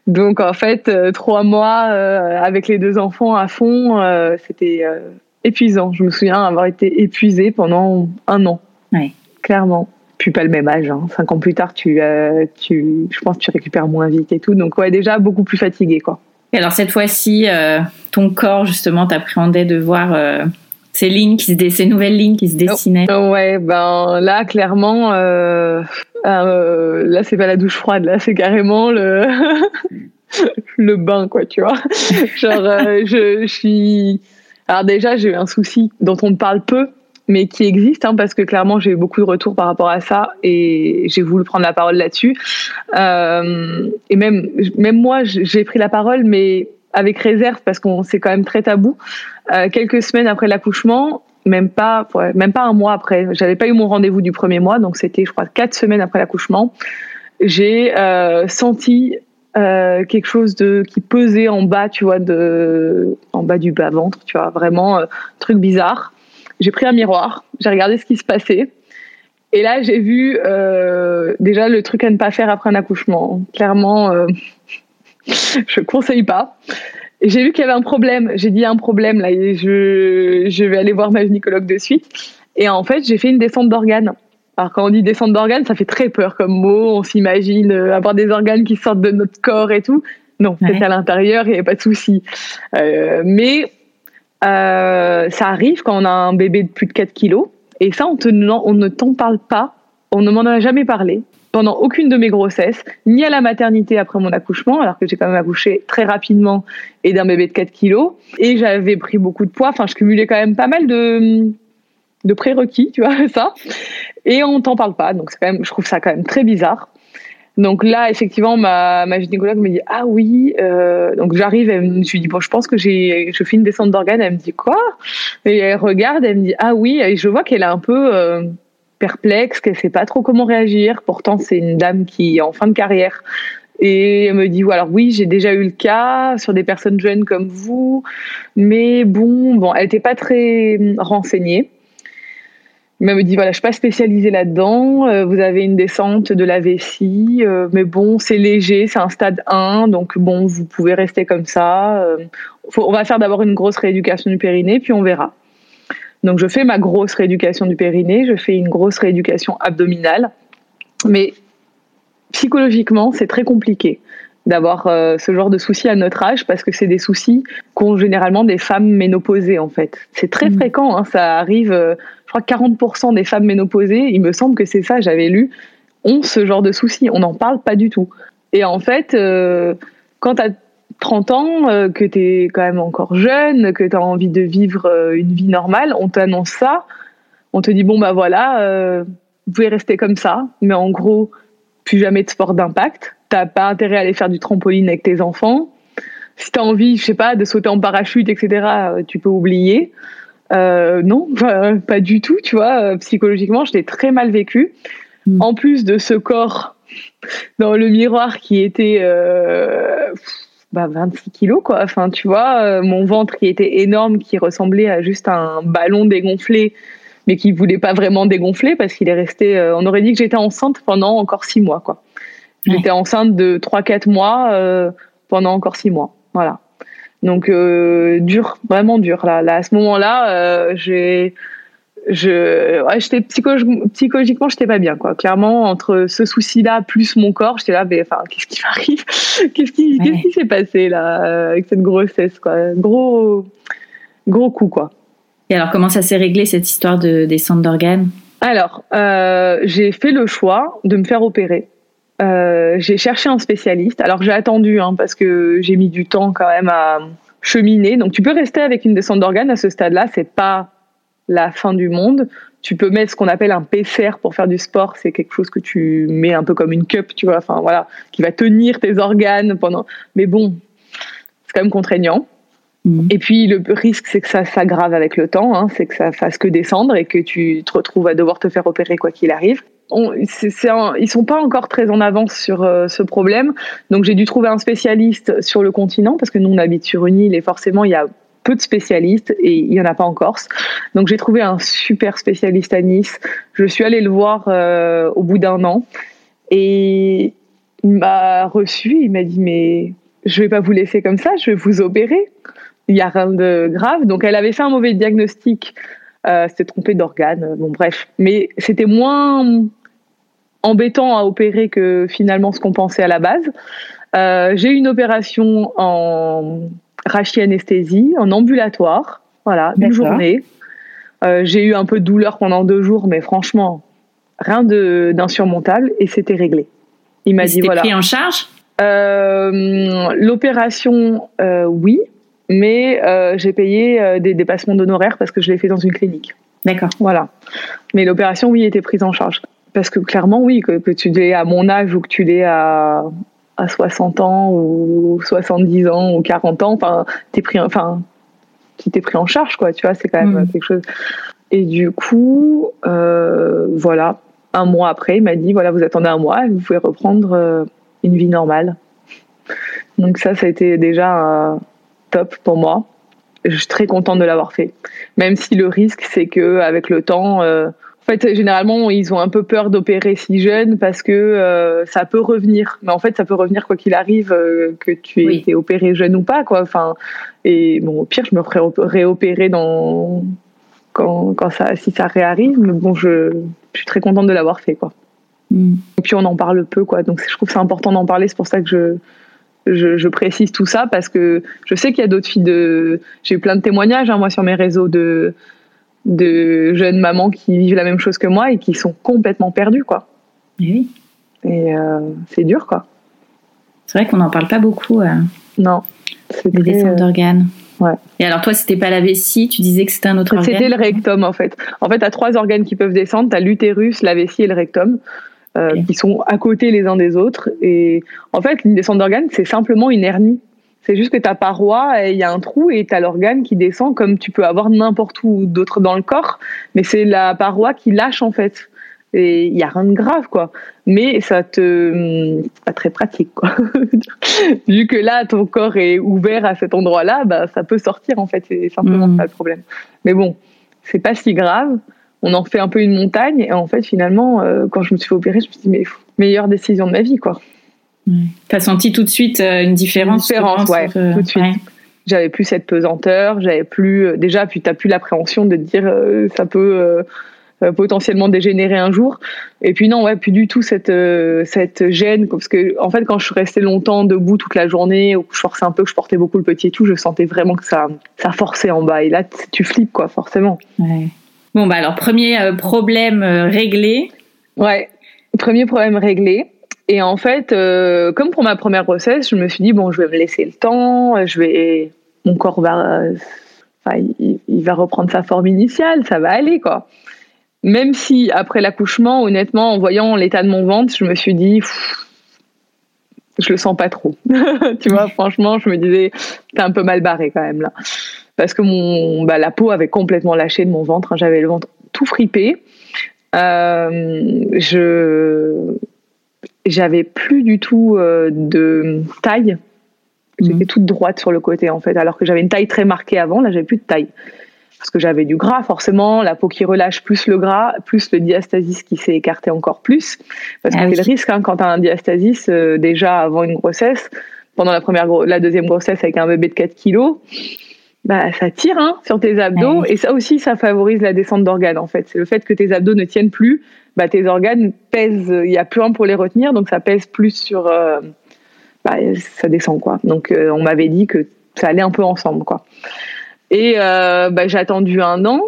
Donc en fait, euh, trois mois euh, avec les deux enfants à fond, c'était épuisant. Je me souviens avoir été épuisée pendant un an, ouais. clairement puis pas le même âge. Hein. Cinq ans plus tard, tu, euh, tu, je pense que tu récupères moins vite et tout. Donc, ouais, déjà beaucoup plus fatigué, quoi. Et alors, cette fois-ci, euh, ton corps, justement, t'appréhendait de voir euh, ces lignes, qui se ces nouvelles lignes qui se dessinaient. Oh, ouais, ben là, clairement, là, c'est pas la douche froide, là, c'est carrément le, le bain, quoi, tu vois. Genre, je, je suis. Alors, déjà, j'ai eu un souci dont on parle peu, mais qui existe, hein, parce que clairement j'ai eu beaucoup de retours par rapport à ça et j'ai voulu prendre la parole là-dessus. Euh, et même, même moi, j'ai pris la parole, mais avec réserve parce qu'on c'est quand même très tabou. Euh, quelques semaines après l'accouchement, même pas, même pas un mois après, j'avais pas eu mon rendez-vous du premier mois, donc c'était, je crois, quatre semaines après l'accouchement. J'ai euh, senti quelque chose de qui pesait en bas, tu vois, de en bas du bas ventre, tu vois, vraiment euh, truc bizarre j'ai pris un miroir, j'ai regardé ce qui se passait. Et là, j'ai vu euh, déjà le truc à ne pas faire après un accouchement. Clairement, euh, je conseille pas. J'ai vu qu'il y avait un problème. J'ai dit un problème là. Et je, je vais aller voir ma gynécologue de suite. Et en fait, j'ai fait une descente d'organes. Alors quand on dit descente d'organes, ça fait très peur comme mot. On s'imagine euh, avoir des organes qui sortent de notre corps et tout. Non, c'est à l'intérieur, il n'y a pas de souci. Euh, mais euh, ça arrive quand on a un bébé de plus de 4 kilos. Et ça, on, on ne t'en parle pas. On ne m'en a jamais parlé pendant aucune de mes grossesses, ni à la maternité après mon accouchement, alors que j'ai quand même accouché très rapidement et d'un bébé de 4 kilos. Et j'avais pris beaucoup de poids. Enfin, je cumulais quand même pas mal de, de prérequis, tu vois, ça. Et on t'en parle pas. Donc, c'est quand même, je trouve ça quand même très bizarre. Donc là, effectivement, ma, ma gynécologue me dit ah oui. Euh, donc j'arrive, elle me dit bon, je pense que j'ai, je fais une descente d'organes. Elle me dit quoi? Et elle regarde, elle me dit ah oui. Et je vois qu'elle est un peu euh, perplexe, qu'elle sait pas trop comment réagir. Pourtant, c'est une dame qui est en fin de carrière. Et elle me dit alors oui, j'ai déjà eu le cas sur des personnes jeunes comme vous, mais bon, bon, elle était pas très renseignée. Mais elle me dit voilà, je suis pas spécialisée là-dedans. Euh, vous avez une descente de la vessie, euh, mais bon, c'est léger, c'est un stade 1, donc bon, vous pouvez rester comme ça. Euh, on va faire d'abord une grosse rééducation du périnée, puis on verra. Donc je fais ma grosse rééducation du périnée, je fais une grosse rééducation abdominale, mais psychologiquement, c'est très compliqué d'avoir ce genre de soucis à notre âge parce que c'est des soucis qu'ont généralement des femmes ménopausées en fait. C'est très mmh. fréquent, hein, ça arrive crois que 40% des femmes ménopausées, il me semble que c'est ça, j'avais lu, ont ce genre de soucis. On n'en parle pas du tout. Et en fait, euh, quand tu as 30 ans, euh, que tu es quand même encore jeune, que tu as envie de vivre euh, une vie normale, on t'annonce ça. On te dit, bon, bah voilà, vous pouvez rester comme ça, mais en gros, plus jamais de sport d'impact. T'as pas intérêt à aller faire du trampoline avec tes enfants. Si tu as envie, je sais pas, de sauter en parachute, etc., tu peux oublier. Euh, non, pas, du tout, tu vois. Euh, psychologiquement, je l'ai très mal vécu. Mm. En plus de ce corps dans le miroir qui était euh, bah, 26 kilos, quoi. Enfin, tu vois, mon ventre qui était énorme, qui ressemblait à juste un ballon dégonflé, mais qui voulait pas vraiment dégonfler parce qu'il est resté. On aurait dit que j'étais enceinte pendant encore six mois, quoi. J'étais enceinte de 3-4 mois euh, pendant encore six mois. Voilà. Donc, dur, vraiment dur. Là, là à ce moment-là, j'ai je ouais, j'étais psychologiquement psychologiquement j'étais pas bien quoi. Clairement entre ce souci là plus mon corps j'étais là mais enfin qu'est-ce qui m'arrive? Qu'est-ce qui qu'est-ce qui s'est passé là euh, avec cette grossesse quoi? Gros gros coup quoi. Et alors comment ça s'est réglé cette histoire de des centres d'organes? Alors euh, j'ai fait le choix de me faire opérer euh, j'ai cherché un spécialiste alors j'ai attendu hein, parce que j'ai mis du temps quand même à cheminer donc tu peux rester avec une descente d'organes à ce stade là c'est pas la fin du monde. Tu peux mettre ce qu'on appelle un PCR pour faire du sport. C'est quelque chose que tu mets un peu comme une cup, tu vois, enfin voilà, qui va tenir tes organes pendant. Mais bon, c'est quand même contraignant. Mhm. Et puis le risque, c'est que ça s'aggrave avec le temps, hein. c'est que ça fasse que descendre et que tu te retrouves à devoir te faire opérer quoi qu'il arrive. On, ils sont pas encore très en avance sur euh, ce problème, donc j'ai dû trouver un spécialiste sur le continent parce que nous on habite sur une île et forcément il y a peu de spécialistes et il y en a pas en Corse. Donc j'ai trouvé un super spécialiste à Nice. Je suis allée le voir euh, au bout d'un an et il m'a reçu. Il m'a dit mais je vais pas vous laisser comme ça, je vais vous opérer. Il y a rien de grave. Donc elle avait fait un mauvais diagnostic. Euh, c'était trompé d'organes. Bon bref, mais c'était moins embêtant à opérer que finalement ce qu'on pensait à la base. Euh, j'ai eu une opération en anesthésie en ambulatoire, voilà, une journée. Euh, j'ai eu un peu de douleur pendant deux jours, mais franchement, rien d'insurmontable et c'était réglé. Il m'a dit voilà. pris en charge? Euh, L'opération, euh, oui, mais j'ai payé des dépassements d'honoraires parce que je l'ai fait dans une clinique. D'accord. Voilà. Mais l'opération, oui, était prise en charge. Parce que clairement, oui, que, que tu l'aies à mon âge ou que tu l'aies à, à 60 ans ou 70 ans ou 40 ans, enfin, t'es pris, enfin, qui t'est pris en charge, quoi, tu vois, c'est quand même mm. quelque chose. Et du coup, euh, voilà, un mois après, il m'a dit, voilà, vous attendez un mois et vous pouvez reprendre euh, une vie normale. Donc ça, ça a été déjà top pour moi. Je suis très contente de l'avoir fait. Même si le risque, c'est que avec le temps, euh, en fait, généralement, ils ont un peu peur d'opérer si jeune parce que euh, ça peut revenir. Mais en fait, ça peut revenir quoi qu'il arrive, euh, que tu aies été opéré jeune ou pas, quoi. Enfin, et bon, au pire, je me ferais réopérer dans quand, quand ça, si ça réarrive. Mais bon, je, suis très contente de l'avoir fait, quoi. Mm. Et puis on en parle peu, quoi. Donc je trouve que c'est important d'en parler. C'est pour ça que je, je, je, précise tout ça parce que je sais qu'il y a d'autres filles de. J'ai eu plein de témoignages, hein, moi, sur mes réseaux de de jeunes mamans qui vivent la même chose que moi et qui sont complètement perdues, quoi. Oui. Et euh, c'est dur, quoi. C'est vrai qu'on n'en parle pas beaucoup. Euh, non. Des descentes euh, d'organes. Ouais. Et alors toi, c'était pas la vessie, tu disais que c'était un autre organe C'était le rectum, en fait. En fait, tu as trois organes qui peuvent descendre. Tu as l'utérus, la vessie et le rectum. qui sont à côté les uns des autres. Et en fait, une descente d'organes, c'est simplement une hernie. C'est juste que ta paroi, il y a un trou et tu as l'organe qui descend comme tu peux avoir n'importe où d'autre dans le corps, mais c'est la paroi qui lâche en fait. Et il y a rien de grave quoi. Mais ça te pas très pratique quoi. Vu que là ton corps est ouvert à cet endroit-là, bah ça peut sortir en fait, c'est simplement pas mmh. le problème. Mais bon, c'est pas si grave. On en fait un peu une montagne et en fait finalement euh, quand je me suis fait opérer, je me suis dit mais meilleure décision de ma vie quoi. Tu as senti tout de suite euh, une différence Une différence, ouais, euh, tout de suite. J'avais plus cette pesanteur, j'avais plus euh, déjà puis t'as plus l'appréhension de te dire ça peut potentiellement dégénérer un jour. Et puis non, ouais, plus du tout cette cette gêne parce que en fait quand je suis restée longtemps debout toute la journée ou que je forçais un peu, que je portais beaucoup le petit et tout, je sentais vraiment que ça ça forçait en bas et là tu flippes quoi forcément. Ouais. Bon bah alors premier problème réglé. Ouais, premier problème réglé. Et en fait, euh, comme pour ma première grossesse, je me suis dit bon, je vais me laisser le temps, je vais, mon corps va, enfin, il, va reprendre sa forme initiale, ça va aller quoi. Même si après l'accouchement, honnêtement, en voyant l'état de mon ventre, je me suis dit, je le sens pas trop. tu vois, franchement, je me disais, t'es un peu mal barré quand même là, parce que mon, bah, la peau avait complètement lâché de mon ventre, hein. j'avais le ventre tout fripé. Euh, je j'avais plus du tout de taille. J'étais mhm. toute droite sur le côté en fait, alors que j'avais une taille très marquée avant. Là, j'avais plus de taille parce que j'avais du gras forcément, la peau qui relâche plus le gras, plus le diastasis qui s'est écarté encore plus. Parce que ah c'est le risque hein, quand tu as un diastasis déjà avant une grossesse, pendant la première la deuxième grossesse avec un bébé de 4 kilos, bah, ça tire hein, sur tes abdos. Et ça aussi, ça favorise la descente d'organes, en fait. C'est le fait que tes abdos ne tiennent plus, bah, tes organes pèsent, il n'y a plus un pour les retenir, donc ça pèse plus sur. Euh, bah, ça descend, quoi. Donc, euh, on m'avait dit que ça allait un peu ensemble, quoi. Et euh, bah, j'ai attendu un an,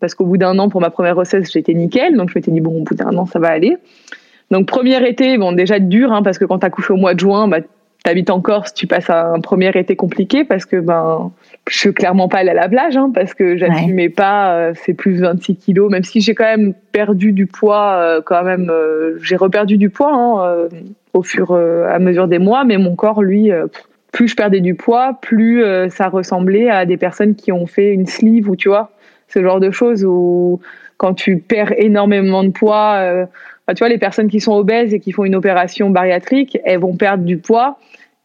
parce qu'au bout d'un an, pour ma première grossesse, j'étais nickel. Donc, je m'étais dit, bon, au bout d'un an, ça va aller. Donc, premier été, bon, déjà dur, hein, parce que quand tu accouches au mois de juin, bah, t'habites en Corse, tu passes un premier été compliqué parce que ben je suis clairement pas allée à la plage hein, parce que j'assumais pas euh, c'est plus 26 kilos même si j'ai quand même perdu du poids euh, quand même euh, j'ai reperdu du poids hein, au fur et à mesure des mois mais mon corps lui plus je perdais du poids plus ça ressemblait à des personnes qui ont fait une sleeve ou tu vois ce genre de choses où quand tu perds énormément de poids tu vois les personnes qui sont obèses et qui font une opération bariatrique elles vont perdre du poids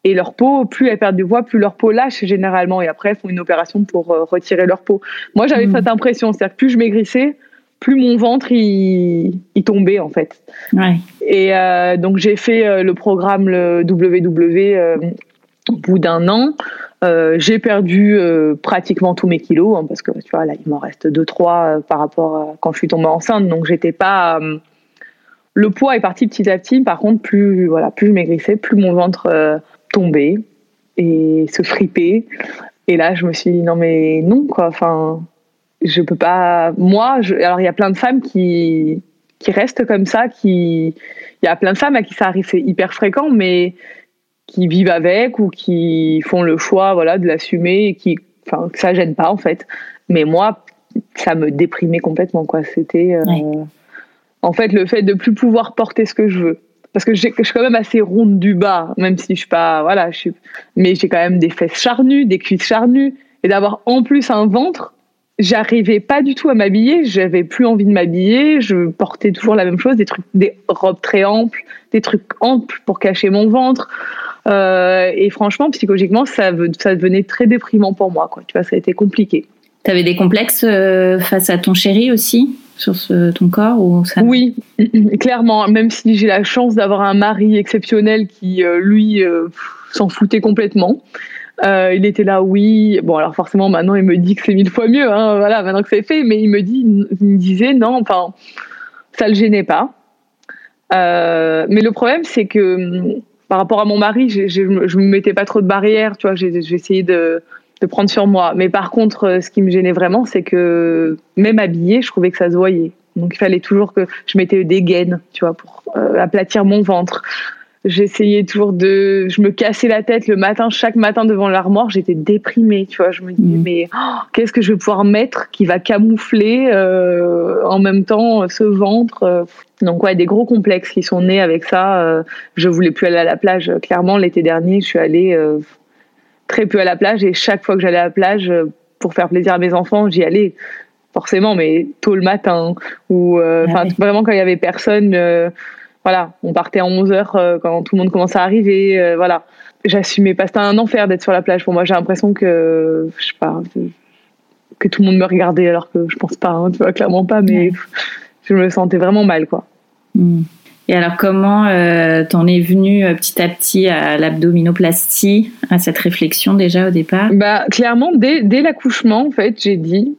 et leur peau, plus elles perdent du poids, plus leur peau lâche généralement. Et après, elles font une opération pour euh, retirer leur peau. Moi, j'avais hmm. cette impression. C'est-à-dire que plus je maigrissais, plus mon ventre il, tombait en fait. Ouais. Et euh, donc j'ai fait euh, le programme le WW au bout d'un an. j'ai perdu pratiquement tous mes kilos hein, parce que tu vois là il m'en reste 2-3 par rapport à quand je suis tombée enceinte. Donc j'étais pas le poids est parti petit à petit. Par contre, plus voilà, plus je maigrissais, plus mon ventre tomber et se friper. Et là, je me suis dit non mais non quoi. Enfin, je peux pas. Moi, je... alors il y a plein de femmes qui qui restent comme ça, qui il y a plein de femmes à qui ça arrive, c'est hyper fréquent, mais qui vivent avec ou qui font le choix voilà de l'assumer et qui enfin que ça gêne pas en fait. Mais moi, ça me déprimait complètement quoi. C'était euh, en fait le fait de plus pouvoir porter ce que je veux parce que je suis quand même assez ronde du bas, même si je suis pas, voilà, je suis, mais j'ai quand même des fesses charnues, des cuisses charnues, et d'avoir en plus un ventre, j'arrivais pas du tout à m'habiller, j'avais plus envie de m'habiller, je portais toujours la même chose, des trucs, des robes très amples, des trucs amples pour cacher mon ventre, euh, et franchement, psychologiquement, ça, devenait très déprimant pour moi, quoi. Tu vois, ça a été compliqué. Tu avais des complexes euh, face à ton chéri aussi? Sur ton corps. Oui, clairement. Même si j'ai la chance d'avoir un mari exceptionnel qui, euh, lui, euh, s'en foutait complètement. Euh, il était là, oui. Bon, alors forcément, maintenant, il me dit que c'est mille fois mieux. Hein, voilà, maintenant que c'est fait. Mais il me dit, il me disait, non, enfin, ça le gênait pas. mais le problème, c'est que par rapport à mon mari, je ne me mettais pas trop de barrières. Tu vois, j'ai essayé de de prendre sur moi. Mais par contre, euh, ce qui me gênait vraiment, c'est que même habillée, je trouvais que ça se voyait. Donc il fallait toujours que je mettais des gaines, tu vois, pour euh, aplatir mon ventre. J'essayais toujours de, je me cassais la tête le matin, chaque matin devant l'armoire, j'étais déprimée, tu vois. Je me disais mmh. mais oh, qu'est-ce que je vais pouvoir mettre qui va camoufler euh, en même temps ce ventre. Donc ouais, des gros complexes qui sont nés avec ça. je voulais plus aller à la plage. Clairement, l'été dernier, je suis allée très peu à la plage et chaque fois que j'allais à la plage euh, pour faire plaisir à mes enfants, j'y allais forcément, mais tôt le matin ou euh, ah vraiment quand il y avait personne. Euh, voilà, on partait à 11 h quand tout le monde commençait à arriver. voilà, j'assumais pas. C'était un enfer d'être sur la plage pour moi. J'ai l'impression que je sais pas que tout le monde me regardait alors que je pense pas. Hein, tu vois clairement pas, mais je me sentais vraiment mal quoi. Hmm. Et alors, comment euh, t'en es venu euh, petit à petit à l'abdominoplastie, à cette réflexion déjà au départ? Bah, clairement, dès, dès l'accouchement, en fait, j'ai dit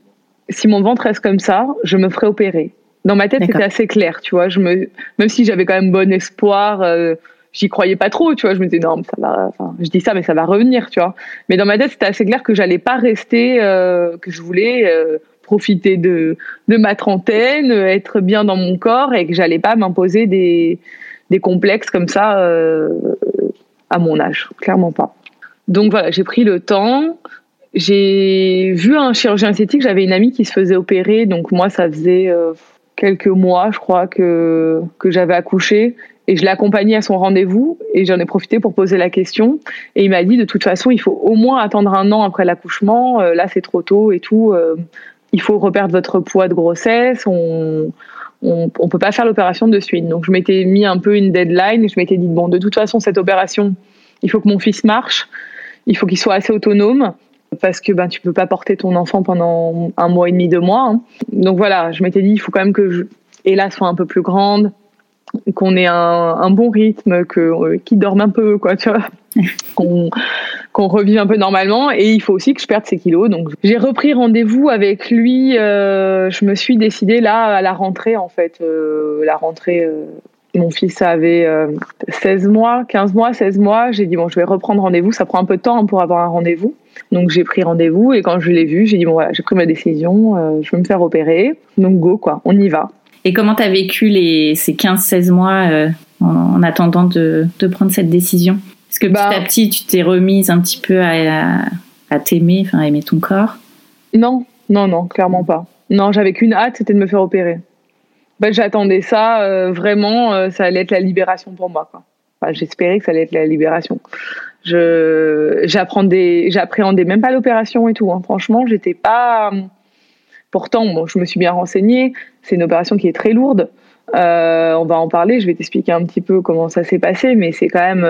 si mon ventre reste comme ça, je me ferai opérer. Dans ma tête, c'était assez clair, tu vois. Je me, même si j'avais quand même bon espoir, euh, j'y croyais pas trop, tu vois. Je me disais non, ça va. Enfin, je dis ça, mais ça va revenir, tu vois. Mais dans ma tête, c'était assez clair que j'allais pas rester, euh, que je voulais profiter de, ma trentaine, être bien dans mon corps et que j'allais pas m'imposer des, des complexes comme ça euh, à mon âge, clairement pas. Donc voilà, j'ai pris le temps. J'ai vu un chirurgien esthétique, j'avais une amie qui se faisait opérer, donc moi ça faisait euh, quelques mois, je crois, que, que j'avais accouché. Et je l'ai accompagné à son rendez-vous et j'en ai profité pour poser la question. Et il m'a dit de toute façon, il faut au moins attendre un an après l'accouchement. Euh, là, c'est trop tôt et tout il faut reperdre votre poids de grossesse, on, on, on peut pas faire l'opération de suite. Donc je m'étais mis un peu une deadline. Je m'étais dit bon, de toute façon cette opération, il faut que mon fils marche, il faut qu'il soit assez autonome parce que ben tu peux pas porter ton enfant pendant un mois et demi, deux mois. Hein. Donc voilà, je m'étais dit il faut quand même que je, Ella soit un peu plus grande, qu'on ait un, un, bon rythme, que euh, qu'il dorme un peu, quoi, tu vois, qu'on qu'on revive un peu normalement. Et il faut aussi que je perde ses kilos. Donc j'ai repris rendez-vous avec lui. Euh, je me suis décidée là à la rentrée en fait, euh, la rentrée. Euh, mon fils avait 16 mois, 15 mois, 16 mois. J'ai dit bon, je vais reprendre rendez-vous. Ça prend un peu de temps hein, pour avoir un rendez-vous. Donc j'ai pris rendez-vous et quand je l'ai vu, j'ai dit bon voilà, j'ai pris ma décision. je vais me faire opérer. Donc go quoi, on y va. Et comment tu as vécu les, ces 15-16 mois en, en, attendant de, prendre cette décision? Est-ce que petit bah, à petit, tu t'es remise un petit peu à, à, à t'aimer, enfin à aimer ton corps Non, non, non, clairement pas. Non, j'avais qu'une hâte, c'était de me faire opérer. Bah, J'attendais ça, euh, vraiment, euh, ça allait être la libération pour moi. Enfin, J'espérais que ça allait être la libération. Je j'appréhendais même pas l'opération et tout. Hein. Franchement, j'étais pas Pourtant, bon, je me suis bien renseignée. C'est une opération qui est très lourde. Euh, on va en parler. Je vais t'expliquer un petit peu comment ça s'est passé, mais c'est quand même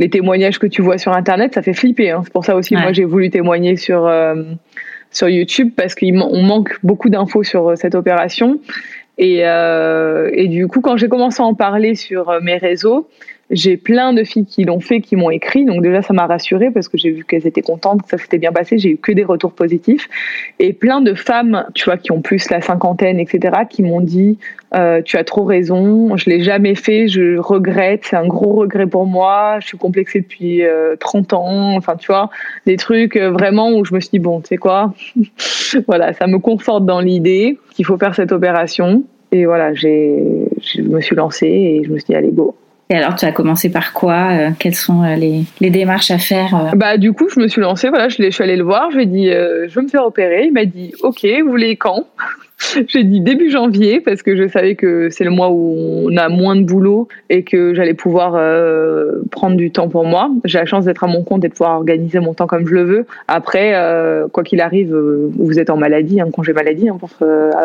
les témoignages que tu vois sur Internet, ça fait flipper. Hein. C'est pour ça aussi, ouais. moi, j'ai voulu témoigner sur euh, sur YouTube parce qu'on manque beaucoup d'infos sur euh, cette opération. Et, euh, et du coup, quand j'ai commencé à en parler sur mes réseaux, j'ai plein de filles qui l'ont fait, qui m'ont écrit. Donc déjà, ça m'a rassurée parce que j'ai vu qu'elles étaient contentes, que ça s'était bien passé. J'ai eu que des retours positifs. Et plein de femmes, tu vois, qui ont plus la cinquantaine, etc., qui m'ont dit euh, tu as trop raison, je l'ai jamais fait, je regrette, c'est un gros regret pour moi. Je suis complexée depuis euh, 30 ans. Enfin, tu vois, des trucs euh, vraiment où je me suis dit bon, tu sais quoi, voilà, ça me conforte dans l'idée qu'il faut faire cette opération. Et voilà, j'ai, je me suis lancée et je me suis dit allez go. Et alors, tu as commencé par quoi euh, Quelles sont euh, les, démarches à faire euh Bah, du coup, je me suis lancée. Voilà, je, suis allée le voir. Je lui ai dit, je veux me faire opérer. Il m'a dit, ok, vous voulez quand? J'ai dit début janvier parce que je savais que c'est le mois où on a moins de boulot et que j'allais pouvoir euh, prendre du temps pour moi. J'ai la chance d'être à mon compte et de pouvoir organiser mon temps comme je le veux. Après, euh, quoi qu'il arrive, euh, vous êtes en maladie, un congé maladie hein,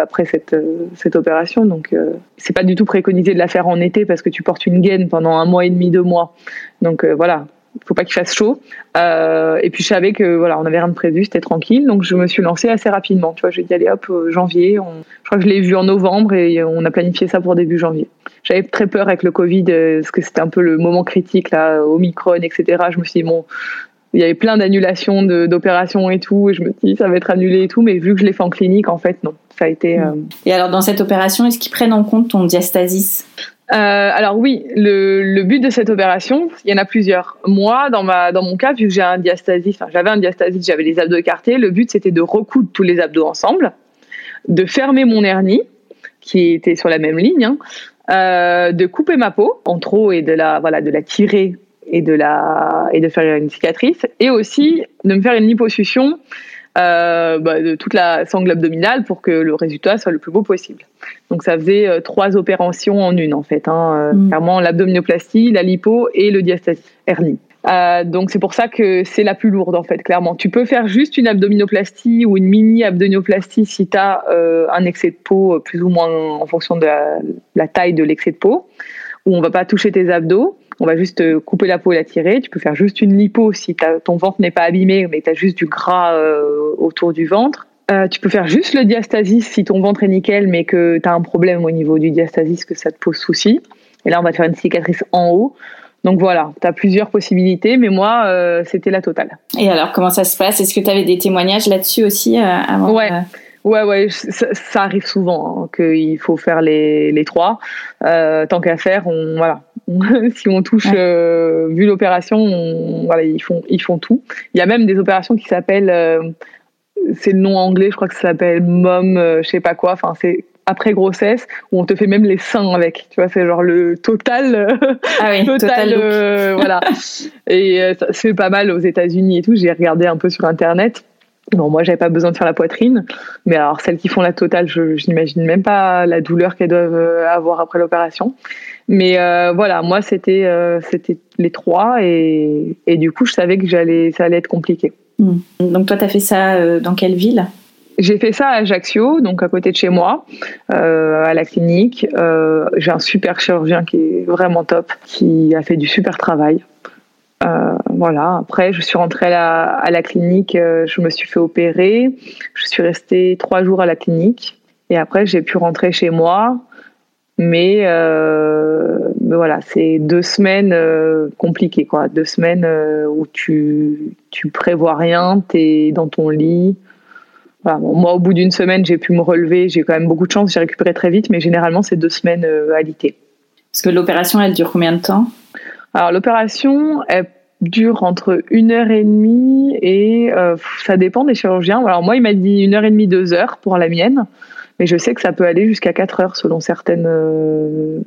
après cette, cette opération. Donc, c'est pas du tout préconisé de la faire en été parce que tu portes une gaine pendant un mois et demi, deux mois. Donc voilà, faut pas qu'il fasse chaud. Euh, et puis je savais que voilà, on avait rien de prévu, c'était tranquille, donc je me suis lancée assez rapidement. Tu vois, j'ai dit allez hop, janvier. On... Je crois que je l'ai vu en novembre et on a planifié ça pour début janvier. J'avais très peur avec le Covid euh, parce que c'était un peu le moment critique là, Omicron, etc. Je me suis dit bon, il y avait plein d'annulations d'opérations et tout, et je me dit ça va être annulé et tout, mais vu que je l'ai fait en clinique, en fait non. Ça a été. Euh... Et alors dans cette opération, est-ce qu'ils prennent en compte ton diastasis? Euh, alors oui, le, but de cette opération, il y en a plusieurs. Moi, dans ma dans mon cas, vu que j'ai un j'avais un diastasis, j'avais les abdos écartés. Le but c'était de recoudre tous les abdos ensemble, de fermer mon hernie qui était sur la même ligne, hein, euh, de couper ma peau en trop et de la voilà de la tirer et de la et de faire une cicatrice, et aussi de me faire une liposuction euh, bah, de toute la sangle abdominale pour que le résultat soit le plus beau possible. Donc ça faisait euh, trois opérations en une en fait, hein, mm. clairement l'abdominoplastie, la lipo et le diastasis hernie. Euh, donc c'est pour ça que c'est la plus lourde en fait, clairement. Tu peux faire juste une abdominoplastie ou une mini abdominoplastie si tu as euh, un excès de peau plus ou moins en fonction de la, la taille de l'excès de peau, où on va pas toucher tes abdos. On va juste couper la peau et la tirer. Tu peux faire juste une lipo si ton ventre n'est pas abîmé, mais tu as juste du gras euh, autour du ventre. Euh, tu peux faire juste le diastasis si ton ventre est nickel, mais que tu as un problème au niveau du diastasis, que ça te pose souci. Et là, on va te faire une cicatrice en haut. Donc voilà, tu as plusieurs possibilités, mais moi, euh, c'était la totale. Et alors, comment ça se passe? Est-ce que tu avais des témoignages là-dessus aussi euh, avant? Ouais. Ouais, ouais, ça, ça arrive souvent hein, qu'il faut faire les, les trois. Euh, tant qu'à faire, on voilà. si on touche, ouais. euh, vu l'opération, voilà, ils font, ils font tout. Il y a même des opérations qui s'appellent, euh, c'est le nom anglais, je crois que ça s'appelle mom, euh, je sais pas quoi. Enfin, c'est après grossesse où on te fait même les seins avec. Tu vois, c'est genre le total, ah oui, total, total voilà. Et se fait pas mal aux États-Unis et tout. J'ai regardé un peu sur internet. Bon, moi, j'avais pas besoin de faire la poitrine, mais alors celles qui font la totale, je, je n'imagine même pas la douleur qu'elles doivent avoir après l'opération. Mais euh, voilà, moi, c'était euh, c'était les trois, et, et du coup, je savais que j'allais ça allait être compliqué. Mmh. Donc toi, tu as fait ça euh, dans quelle ville? J'ai fait ça à Ajaccio, donc à côté de chez moi, euh, à la clinique. Euh, j'ai un super chirurgien qui est vraiment top, qui a fait du super travail. Euh, voilà. Après, je suis rentrée à la, à la clinique, euh, je me suis fait opérer. Je suis restée trois jours à la clinique. Et après, j'ai pu rentrer chez moi. Mais, euh, mais voilà, c'est deux semaines compliquées, quoi. Deux semaines où tu, tu prévois rien, tu es dans ton lit. Voilà. Bon, moi, au bout d'une semaine, j'ai pu me relever. J'ai quand même beaucoup de chance, j'ai récupéré très vite. Mais généralement, c'est deux semaines euh, alitées. Parce que l'opération, elle dure combien de temps? Alors, l'opération, elle dure entre une heure et demie et euh, ça dépend des chirurgiens. Alors, moi, il m'a dit une heure et demie, deux heures pour la mienne. Mais je sais que ça peut aller jusqu'à 4 heures selon certaines, euh,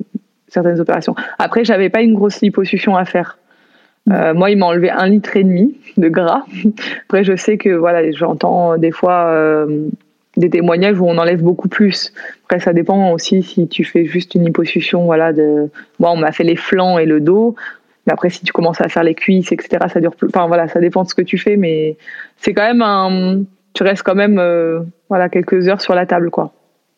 certaines opérations. Après, j'avais pas une grosse liposuction à faire. Euh, moi, il m'a enlevé un litre et demi de gras. Après, je sais que voilà, j'entends des fois des témoignages où on enlève beaucoup plus. Après, ça dépend aussi si tu fais juste une liposuction. Voilà, de moi, on m'a fait les flancs et le dos. Mais après, si tu commences à faire les cuisses, etc., ça dure plus. Enfin voilà, ça dépend de ce que tu fais, mais c'est quand même un. Tu restes quand même euh, voilà quelques heures sur la table, quoi.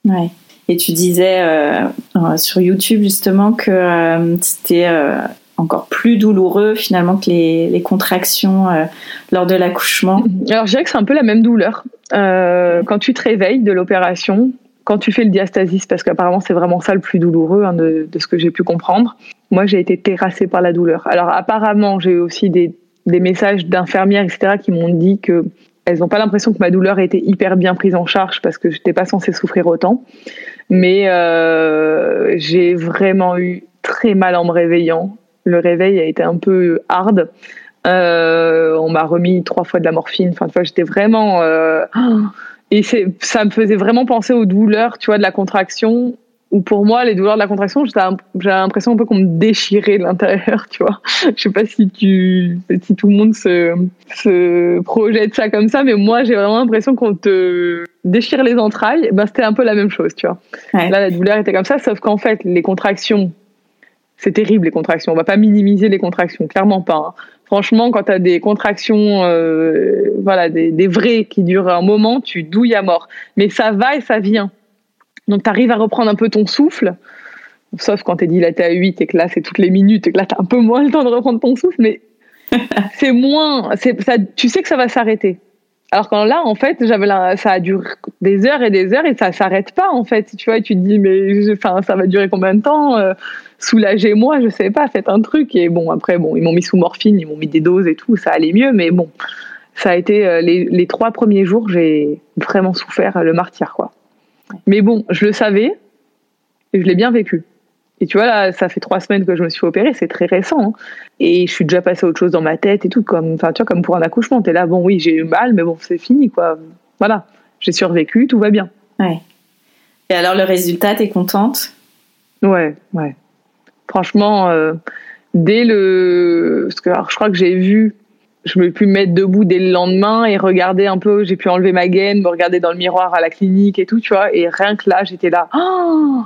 Ouais. Et tu disais euh, euh, sur YouTube justement que euh, c'était encore plus douloureux finalement que les, les contractions lors de l'accouchement. Alors je dirais que c'est un peu la même douleur. Quand tu te réveilles de l'opération, quand tu fais le diastasis, parce qu'apparemment c'est vraiment ça le plus douloureux hein, de, ce que j'ai pu comprendre, moi j'ai été terrassée par la douleur. Alors apparemment j'ai eu aussi des, messages d'infirmières, etc., qui m'ont dit que elles n'ont pas l'impression que ma douleur été hyper bien prise en charge parce que je n'étais pas censée souffrir autant. Mais euh, j'ai vraiment eu très mal en me réveillant. Le réveil a été un peu hard. Euh, on m'a remis trois fois de la morphine. Enfin, tu vois, j'étais vraiment. Euh, et ça me faisait vraiment penser aux douleurs, tu vois, de la contraction ou pour moi, les douleurs de la contraction, j'ai l'impression un peu qu'on me déchirait de l'intérieur, tu vois. Je sais pas si tu, si tout le monde se, se projette ça comme ça, mais moi, j'ai vraiment l'impression qu'on te déchire les entrailles. Ben, c'était un peu la même chose, tu vois. Ouais. Là, la douleur était comme ça, sauf qu'en fait, les contractions, c'est terrible, les contractions. On va pas minimiser les contractions, clairement pas. Hein. Franchement, quand tu as des contractions, euh, voilà, des, des vraies qui durent un moment, tu douilles à mort. Mais ça va et ça vient. Donc, tu arrives à reprendre un peu ton souffle, sauf quand tu es dilaté à 8 et que là, c'est toutes les minutes et que là, tu as un peu moins le temps de reprendre ton souffle, mais c'est moins. Ça, tu sais que ça va s'arrêter. Alors quand là, en fait, j'avais ça a duré des heures et des heures et ça s'arrête pas, en fait. Tu vois, tu te dis, mais enfin, ça va durer combien de temps euh, Soulagez-moi, je sais pas, faites un truc. Et bon, après, bon, ils m'ont mis sous morphine, ils m'ont mis des doses et tout, ça allait mieux, mais bon, ça a été euh, les, les trois premiers jours, j'ai vraiment souffert le martyr, quoi. Mais bon, je le savais et je l'ai bien vécu. Et tu vois, là, ça fait trois semaines que je me suis opérée, c'est très récent. Hein. Et je suis déjà passée à autre chose dans ma tête et tout, comme, enfin, tu vois, comme pour un accouchement. T'es là, bon, oui, j'ai eu mal, mais bon, c'est fini, quoi. Voilà, j'ai survécu, tout va bien. Ouais. Et alors, le résultat, t'es contente? Ouais, ouais. Franchement, euh, dès le. Parce que alors, je crois que j'ai vu je me suis pu mettre debout dès le lendemain et regarder un peu, j'ai pu enlever ma gaine, me regarder dans le miroir à la clinique et tout, tu vois. Et rien que là, j'étais là. Oh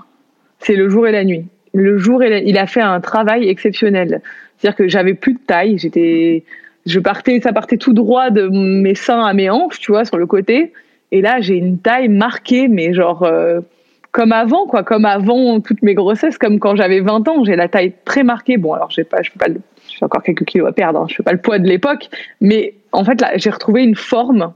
c'est le jour et la nuit. Le jour il a fait un travail exceptionnel. C'est-à-dire que j'avais plus de taille, j'étais, je partais, ça partait tout droit de mes seins à mes hanches, tu vois, sur le côté. Et là, j'ai une taille marquée, mais genre euh, comme avant, quoi, comme avant toutes mes grossesses, comme quand j'avais 20 ans, j'ai la taille très marquée. Bon, alors j'ai pas, je peux pas j'ai encore quelques kilos à perdre, hein. je fais pas le poids de l'époque, mais en fait là j'ai retrouvé une forme.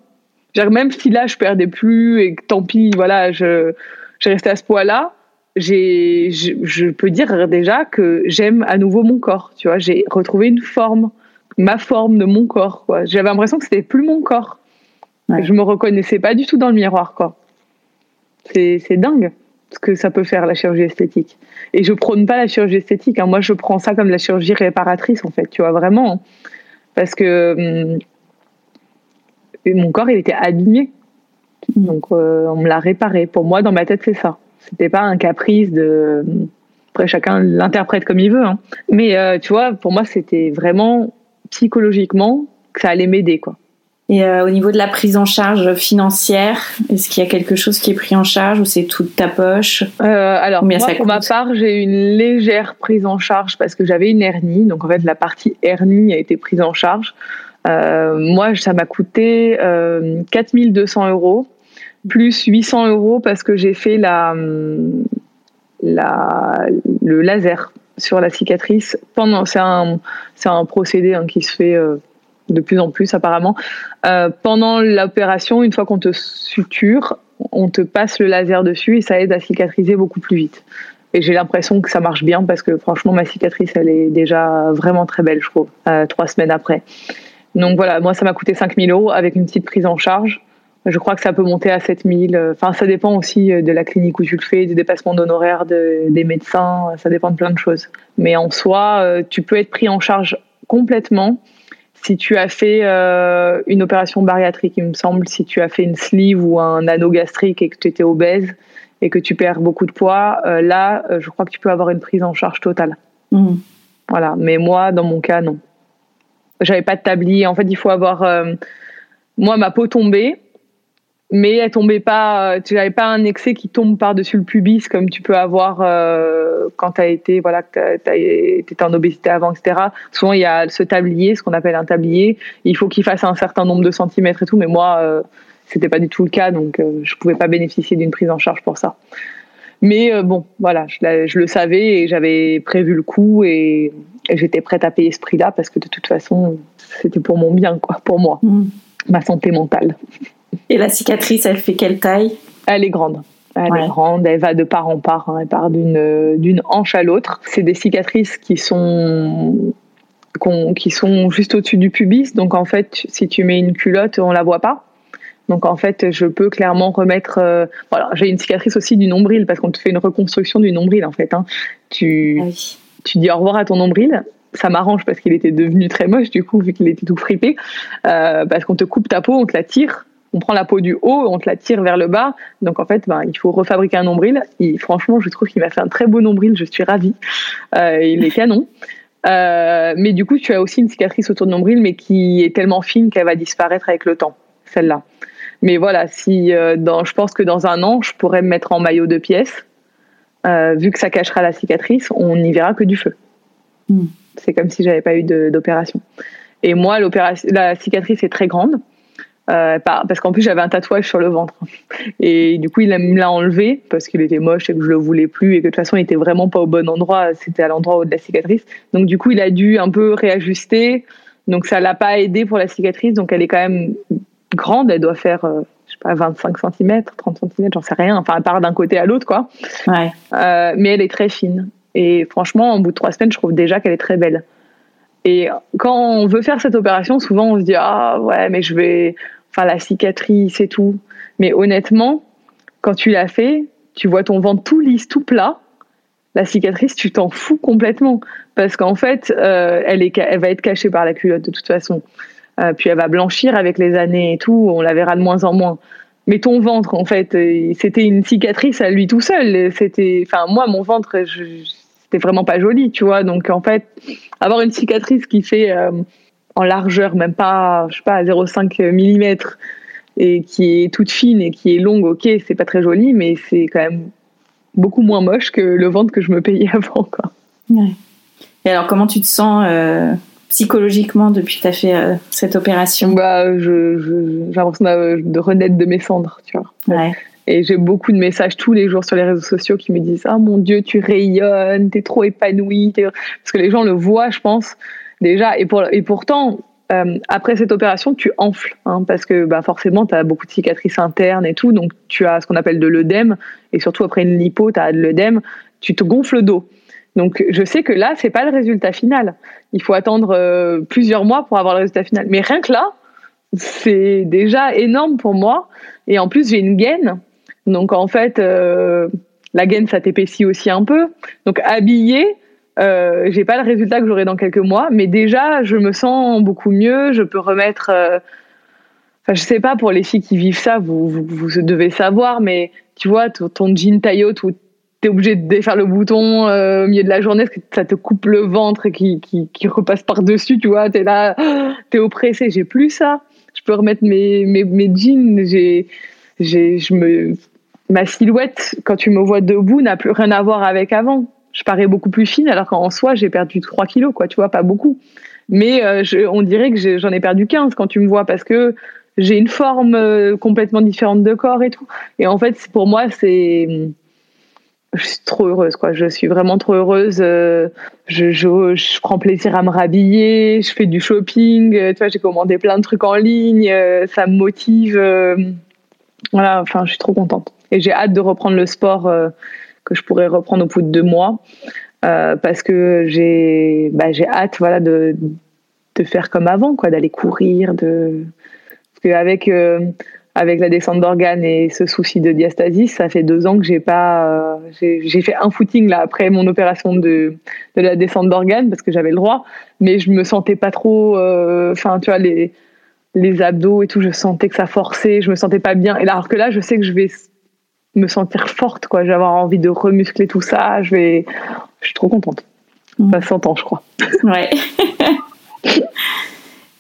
Même si là je perdais plus et tant pis, voilà, je j'ai resté à ce poids-là, j'ai je, je, peux dire déjà que j'aime à nouveau mon corps. Tu vois, j'ai retrouvé une forme, ma forme de mon corps. Quoi. J'avais l'impression que c'était plus mon corps. Ouais. Je me reconnaissais pas du tout dans le miroir, quoi. C'est c'est dingue ce que ça peut faire la chirurgie esthétique. Et je prône pas la chirurgie esthétique. Hein. Moi, je prends ça comme la chirurgie réparatrice, en fait. Tu vois vraiment, hein. parce que hum, mon corps, il était abîmé. Donc, euh, on me l'a réparé. Pour moi, dans ma tête, c'est ça. C'était pas un caprice de. Après, chacun l'interprète comme il veut. Hein. Mais euh, tu vois, pour moi, c'était vraiment psychologiquement que ça allait m'aider, quoi. Et euh, au niveau de la prise en charge financière, est-ce qu'il y a quelque chose qui est pris en charge ou c'est toute ta poche? Euh, Alors, moi, pour ma part, j'ai une légère prise en charge parce que j'avais une hernie. Donc, en fait, la partie hernie a été prise en charge. Euh, moi, ça m'a coûté 4200 euros. Plus 800 euros parce que j'ai fait la, la, le laser sur la cicatrice. Pendant, c'est un, c'est un procédé hein, qui se fait euh, de plus en plus apparemment. Euh, pendant l'opération, une fois qu'on te suture, on te passe le laser dessus et ça aide à cicatriser beaucoup plus vite. Et j'ai l'impression que ça marche bien parce que franchement, ma cicatrice, elle est déjà vraiment très belle, je trouve, euh, trois semaines après. Donc voilà, moi, ça m'a coûté 5000 euros avec une petite prise en charge. Je crois que ça peut monter à 7000. Enfin, ça dépend aussi euh, de la clinique où tu le fais, du dépassement d'honoraires de, des médecins. Ça dépend de plein de choses. Mais en soi, euh, tu peux être pris en charge complètement si tu as fait euh, une opération bariatrique, il me semble, si tu as fait une sleeve ou un anneau gastrique et que tu étais obèse et que tu perds beaucoup de poids, là, je crois que tu peux avoir une prise en charge totale. Mmh. Voilà. Mais moi, dans mon cas, non. J'avais pas de tablier. En fait, il faut avoir. moi, ma peau tombée mais elle tombait pas euh, tu n'avais pas un excès qui tombe par dessus le pubis comme tu peux avoir euh, quand tu as été voilà tu étais en obésité avant etc souvent il y a ce tablier ce qu'on appelle un tablier. Il faut qu'il fasse un certain nombre de centimètres et tout mais moi euh, c'était pas du tout le cas donc euh, je pouvais pas bénéficier d'une prise en charge pour ça. Mais bon voilà je, je, le savais et j'avais prévu le coup et, et j'étais prête à payer ce prix là parce que de toute façon c'était pour mon bien quoi pour moi. Mmh. ma santé mentale et la cicatrice, elle fait quelle taille? Elle est grande. Elle est grande, elle va de part en part, hein. elle part d'une d'une hanche à l'autre. C'est des cicatrices qui sont qui sont juste au-dessus du pubis, donc en fait, si tu mets une culotte, on la voit pas. Donc en fait, je peux clairement remettre. Euh, voilà, j'ai une cicatrice aussi du nombril parce qu'on te fait une reconstruction du nombril en fait. Hein. Tu ah tu dis au revoir à ton nombril. Ça m'arrange parce qu'il était devenu très moche du coup vu qu'il était tout fripé. Euh, parce qu'on te coupe ta peau, on te la tire on prend la peau du haut, on te la tire vers le bas. Donc en fait, ben, il faut refabriquer un nombril. Et franchement, je trouve qu'il m'a fait un très beau nombril. Je suis ravie. Euh, il est canon. Euh, mais du coup, tu as aussi une cicatrice autour du nombril, mais qui est tellement fine qu'elle va disparaître avec le temps, celle-là. Mais voilà, si euh, dans, je pense que dans un an, je pourrais me mettre en maillot de pièces. vu que ça cachera la cicatrice, on n'y verra que du feu. Hmm. C'est comme si j'avais pas eu d'opération. Et moi, la cicatrice est très grande. Euh, parce qu'en plus j'avais un tatouage sur le ventre. Et du coup il me l'a enlevé parce qu'il était moche et que je le voulais plus et que de toute façon il était vraiment pas au bon endroit. C'était à l'endroit de la cicatrice. Donc du coup il a dû un peu réajuster. Donc ça l'a pas aidé pour la cicatrice. Donc elle est quand même grande. Elle doit faire euh, je sais pas 25 cm 30 cm j'en sais rien. Enfin elle part d'un côté à l'autre quoi. Ouais. euh, mais elle est très fine. Et franchement en bout de trois semaines je trouve déjà qu'elle est très belle. Et quand on veut faire cette opération souvent on se dit ah ouais mais je vais la cicatrice et tout. Mais honnêtement, quand tu l'as fait, tu vois ton ventre tout lisse, tout plat. La cicatrice, tu t'en fous complètement parce qu'en fait, euh, elle, est, elle va être cachée par la culotte de toute façon. Euh, puis elle va blanchir avec les années et tout. On la verra de moins en moins. Mais ton ventre, en fait, euh, c'était une cicatrice à lui tout seul. C'était, enfin, moi, mon ventre, c'était vraiment pas joli, tu vois. Donc, en fait, avoir une cicatrice qui fait en largeur, même pas, je sais pas, 0,5 mm, et qui est toute fine et qui est longue, ok, c'est pas très joli, mais c'est quand même beaucoup moins moche que le ventre que je me payais avant. Quoi. Et alors, comment tu te sens euh, psychologiquement depuis que tu as fait euh, cette opération? Bah, J'ai l'impression de renaître de mes cendres, tu vois. Et j'ai beaucoup de messages tous les jours sur les réseaux sociaux qui me disent Ah mon Dieu, tu rayonnes, t'es trop épanouie. Parce que les gens le voient, je pense déjà. Et, pour, et pourtant, euh, après cette opération, tu enfles, hein, parce que bah, forcément, tu as beaucoup de cicatrices internes et tout, donc tu as ce qu'on appelle de l'œdème, et surtout après une lipo, tu as de l'œdème, tu te gonfles le dos. Donc je sais que là, c'est pas le résultat final. Il faut attendre euh, plusieurs mois pour avoir le résultat final. Mais rien que là, c'est déjà énorme pour moi. Et en plus, j'ai une gaine. Donc en fait, euh, la gaine, ça t'épaissit aussi un peu. Donc habillé, euh, j'ai pas le résultat que j'aurai dans quelques mois, mais déjà, je me sens beaucoup mieux. Je peux remettre. Euh, je sais pas pour les filles qui vivent ça, vous, vous, devez savoir, mais tu vois, ton, jean taillot où t'es obligé de défaire le bouton euh, au milieu de la journée parce que ça te coupe le ventre et qui, qui, qui repasse par dessus, tu vois, t'es là, t'es oppressé. J'ai plus ça. Je peux remettre mes, mes, mes jeans. J'ai, j'ai, je me, ma silhouette quand tu me vois debout n'a plus rien à voir avec avant je parais beaucoup plus fine alors qu'en soi j'ai perdu 3 kilos quoi tu vois pas beaucoup. Mais euh, on dirait que j'en ai perdu 15 quand tu me vois parce que j'ai une forme euh, complètement différente de corps et tout. Et en fait, pour moi, c'est je suis trop heureuse quoi. Je suis vraiment trop heureuse euh, je, je, je, prends plaisir à me rhabiller je fais du shopping tu vois j'ai commandé plein de trucs en ligne ça me motive voilà enfin je suis trop contente. Et j'ai hâte de reprendre le sport que je pourrais reprendre au bout de deux mois parce que j'ai bah, j'ai hâte voilà de de faire comme avant quoi d'aller courir de parce qu'avec euh, avec la descente d'organes et ce souci de diastasis, ça fait deux ans que j'ai pas. Euh, j'ai fait un footing là après mon opération de, de la descente d'organes parce que j'avais le droit, mais je me sentais pas trop. Euh, enfin, tu vois les les abdos et tout, je sentais que ça forçait, je me sentais pas bien. Et alors que là, je sais que je vais me sentir forte, quoi. Je vais avoir envie de remuscler tout ça. Je vais, je suis trop contente. Ça s'entend, je crois. Ouais.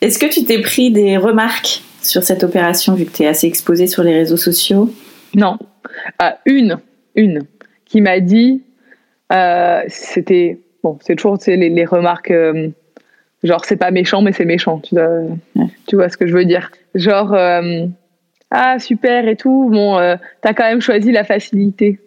Est-ce que tu t'es pris des remarques sur cette opération, vu que tu es assez exposée sur les réseaux sociaux? Non. Ah, une, une, qui m'a dit, euh, c'était, bon, c'est toujours les, les, remarques, euh, genre, c'est pas méchant, mais c'est méchant. Tu, tu vois ce que je veux dire Genre, euh, ah, super et tout, bon, t'as quand même choisi la facilité.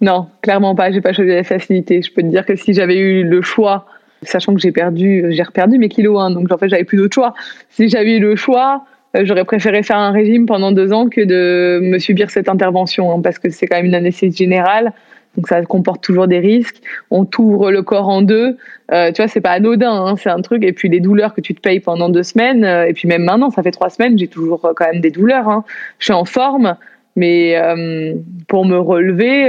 Non, clairement pas, j'ai pas choisi la facilité. Je peux te dire que si j'avais eu le choix, sachant que j'ai perdu, j'ai reperdu mes kilos, hein, donc en fait, j'avais plus d'autre choix. Si j'avais eu le choix, euh, j'aurais préféré faire un régime pendant deux ans que de me subir cette intervention, hein, parce que c'est quand même une anesthésie générale, donc ça comporte toujours des risques. On t'ouvre le corps en deux, euh, tu vois, c'est pas anodin, hein, c'est un truc. Et puis les douleurs que tu te payes pendant deux semaines, euh, et puis même maintenant, ça fait trois semaines, j'ai toujours quand même des douleurs. Hein. Je suis en forme, mais pour me relever,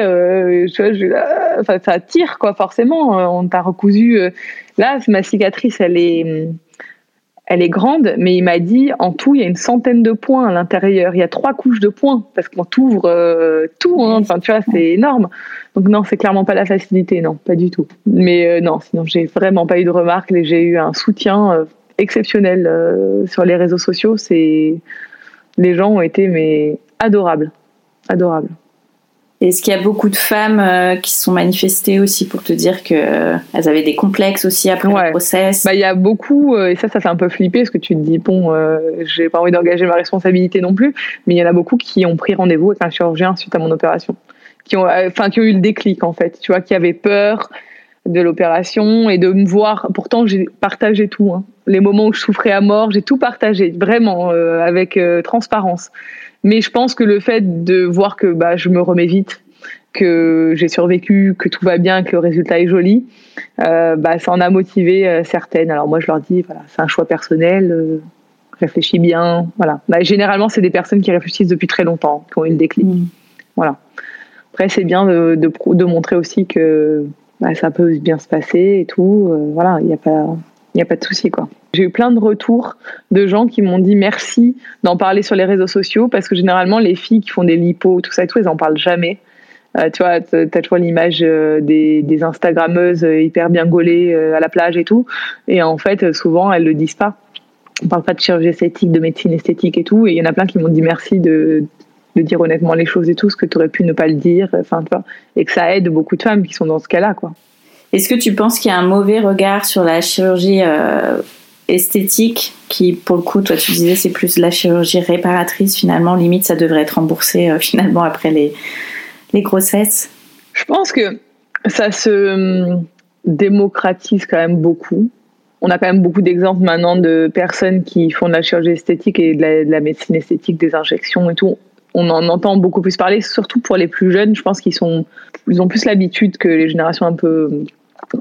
tu vois, ça tire quoi, forcément. On t'a recousu. là, ma cicatrice, elle est elle est grande, mais il m'a dit en tout, il y a une centaine de points à l'intérieur. Il y a trois couches de points parce qu'on t'ouvre euh, tout. Hein. Enfin, tu vois, c'est énorme. Donc non, c'est clairement pas la facilité, non, pas du tout. Mais euh, non, sinon j'ai vraiment pas eu de remarques. J'ai eu un soutien euh, exceptionnel sur les réseaux sociaux. C'est les gens ont été mais adorables, adorables. Est-ce qu'il y a beaucoup de femmes euh, qui se sont manifestées aussi pour te dire qu'elles euh, avaient des complexes aussi après le process bah, Il y a beaucoup, euh, et ça, ça fait un peu flipper parce que tu te dis, bon, j'ai pas envie d'engager ma responsabilité non plus, mais il y en a beaucoup qui ont pris rendez-vous avec un chirurgien suite à mon opération, qui ont, enfin, qui ont eu le déclic en fait, tu vois, qui avaient peur de l'opération et de me voir. Pourtant, j'ai partagé tout. Hein. Les moments où je souffrais à mort, j'ai tout partagé, vraiment, avec transparence. Mais je pense que le fait de voir que bah, je me remets vite, que j'ai survécu, que tout va bien, que le résultat est joli, euh, bah, ça en a motivé euh, certaines. Alors moi, je leur dis, voilà, c'est un choix personnel, euh, réfléchis bien. Voilà. Bah, généralement, c'est des personnes qui réfléchissent depuis très longtemps, qui ont eu le déclic. Mm. Voilà. Après, c'est bien de, de, de, montrer aussi que bah, ça peut bien se passer et tout. Euh, voilà, il n'y a pas il a pas de souci quoi. J'ai eu plein de retours de gens qui m'ont dit merci d'en parler sur les réseaux sociaux parce que généralement les filles qui font des lipos, tout ça et tout, elles en parlent jamais. Euh, tu vois, tu as toujours l'image euh, des, des Instagrammeuses hyper bien gaulées à la plage et tout. Et en fait, souvent, elles le disent pas. On parle pas de chirurgie esthétique, de médecine esthétique et tout. Et il y en a plein qui m'ont dit merci de, de dire honnêtement les choses et tout, ce que tu aurais pu ne pas le dire. Enfin, tu vois, et que ça aide beaucoup de femmes qui sont dans ce cas-là, quoi. Est-ce que tu penses qu'il y a un mauvais regard sur la chirurgie euh, esthétique qui, pour le coup, toi tu disais c'est plus la chirurgie réparatrice finalement, limite ça devrait être remboursé euh, finalement après les, les grossesses? Je pense que ça se hum, démocratise quand même beaucoup. On a quand même beaucoup d'exemples maintenant de personnes qui font de la chirurgie esthétique et de la, de la médecine esthétique, des injections et tout on en entend beaucoup plus parler, surtout pour les plus jeunes. Je pense qu'ils sont, ils ont plus l'habitude que les générations un peu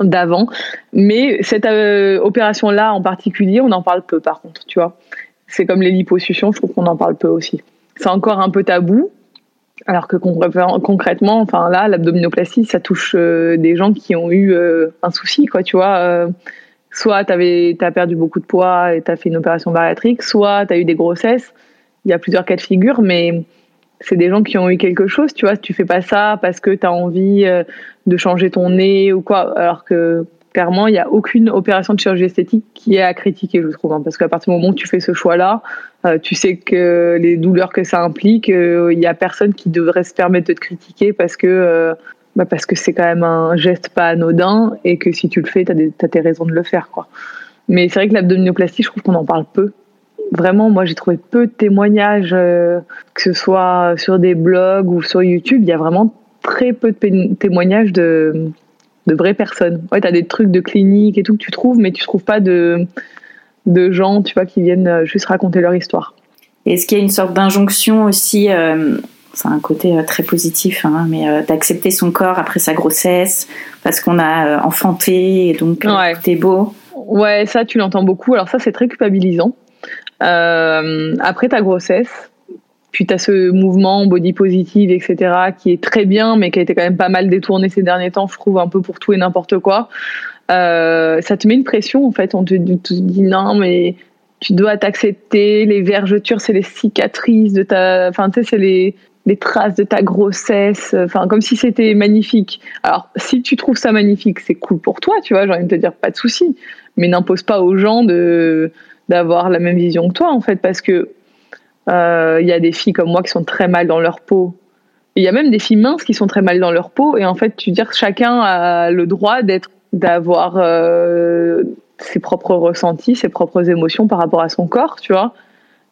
d'avant. Mais cette euh, opération-là en particulier, on en parle peu par contre, tu vois. C'est comme les liposuctions, je trouve qu'on en parle peu aussi. C'est encore un peu tabou, alors que concrètement, enfin là, l'abdominoplastie, ça touche euh, des gens qui ont eu euh, un souci, quoi, tu vois. soit tu as perdu beaucoup de poids et tu as fait une opération bariatrique, soit tu as eu des grossesses. Il y a plusieurs cas de figure, mais c'est des gens qui ont eu quelque chose, tu vois. Tu fais pas ça parce que tu as envie euh, de changer ton nez ou quoi. Alors que clairement, il n'y a aucune opération de chirurgie esthétique qui est à critiquer, je trouve. Hein. parce qu'à partir du moment où tu fais ce choix-là, euh, tu sais que les douleurs que ça implique, euh, il n'y a personne qui devrait se permettre de te critiquer parce que bah parce que c'est quand même un geste pas anodin et que si tu le fais, tu as, as, tes raisons de le faire. quoi. Mais c'est vrai que l'abdominoplastie, je trouve qu'on en parle peu vraiment, moi, j'ai trouvé peu de témoignages, que ce soit sur des blogs ou sur YouTube. Il y a vraiment très peu de témoignages de, de vraies personnes. Ouais, tu as des trucs de clinique et tout que tu trouves, mais tu trouves pas de, de gens, tu vois, qui viennent juste raconter leur histoire. Est-ce qu'il y a une sorte d'injonction aussi c'est un côté euh, très positif, hein, mais euh, d'accepter son corps après sa grossesse, parce qu'on a euh, enfanté et donc ouais. t'es beau? Ouais, ça tu l'entends beaucoup. Alors ça c'est très culpabilisant. Après ta grossesse, puis tu as ce mouvement body positive, etc., qui est très bien, mais qui a été quand même pas mal détourné ces derniers temps, je trouve, un peu pour tout et n'importe quoi. ça te met une pression, en fait. On te, te dit non, mais tu dois t'accepter. Les vergetures, c'est les cicatrices de ta. Enfin, tu sais, c'est les les traces de ta grossesse, enfin comme si c'était magnifique. Alors si tu trouves ça magnifique, c'est cool pour toi, tu vois, j'ai envie de te dire pas de souci, mais n'impose pas aux gens de d'avoir la même vision que toi en fait, parce que il euh, y a des filles comme moi qui sont très mal dans leur peau. Il y a même des filles minces qui sont très mal dans leur peau et en fait, tu dis que chacun a le droit d'être d'avoir euh, ses propres ressentis, ses propres émotions par rapport à son corps, tu vois.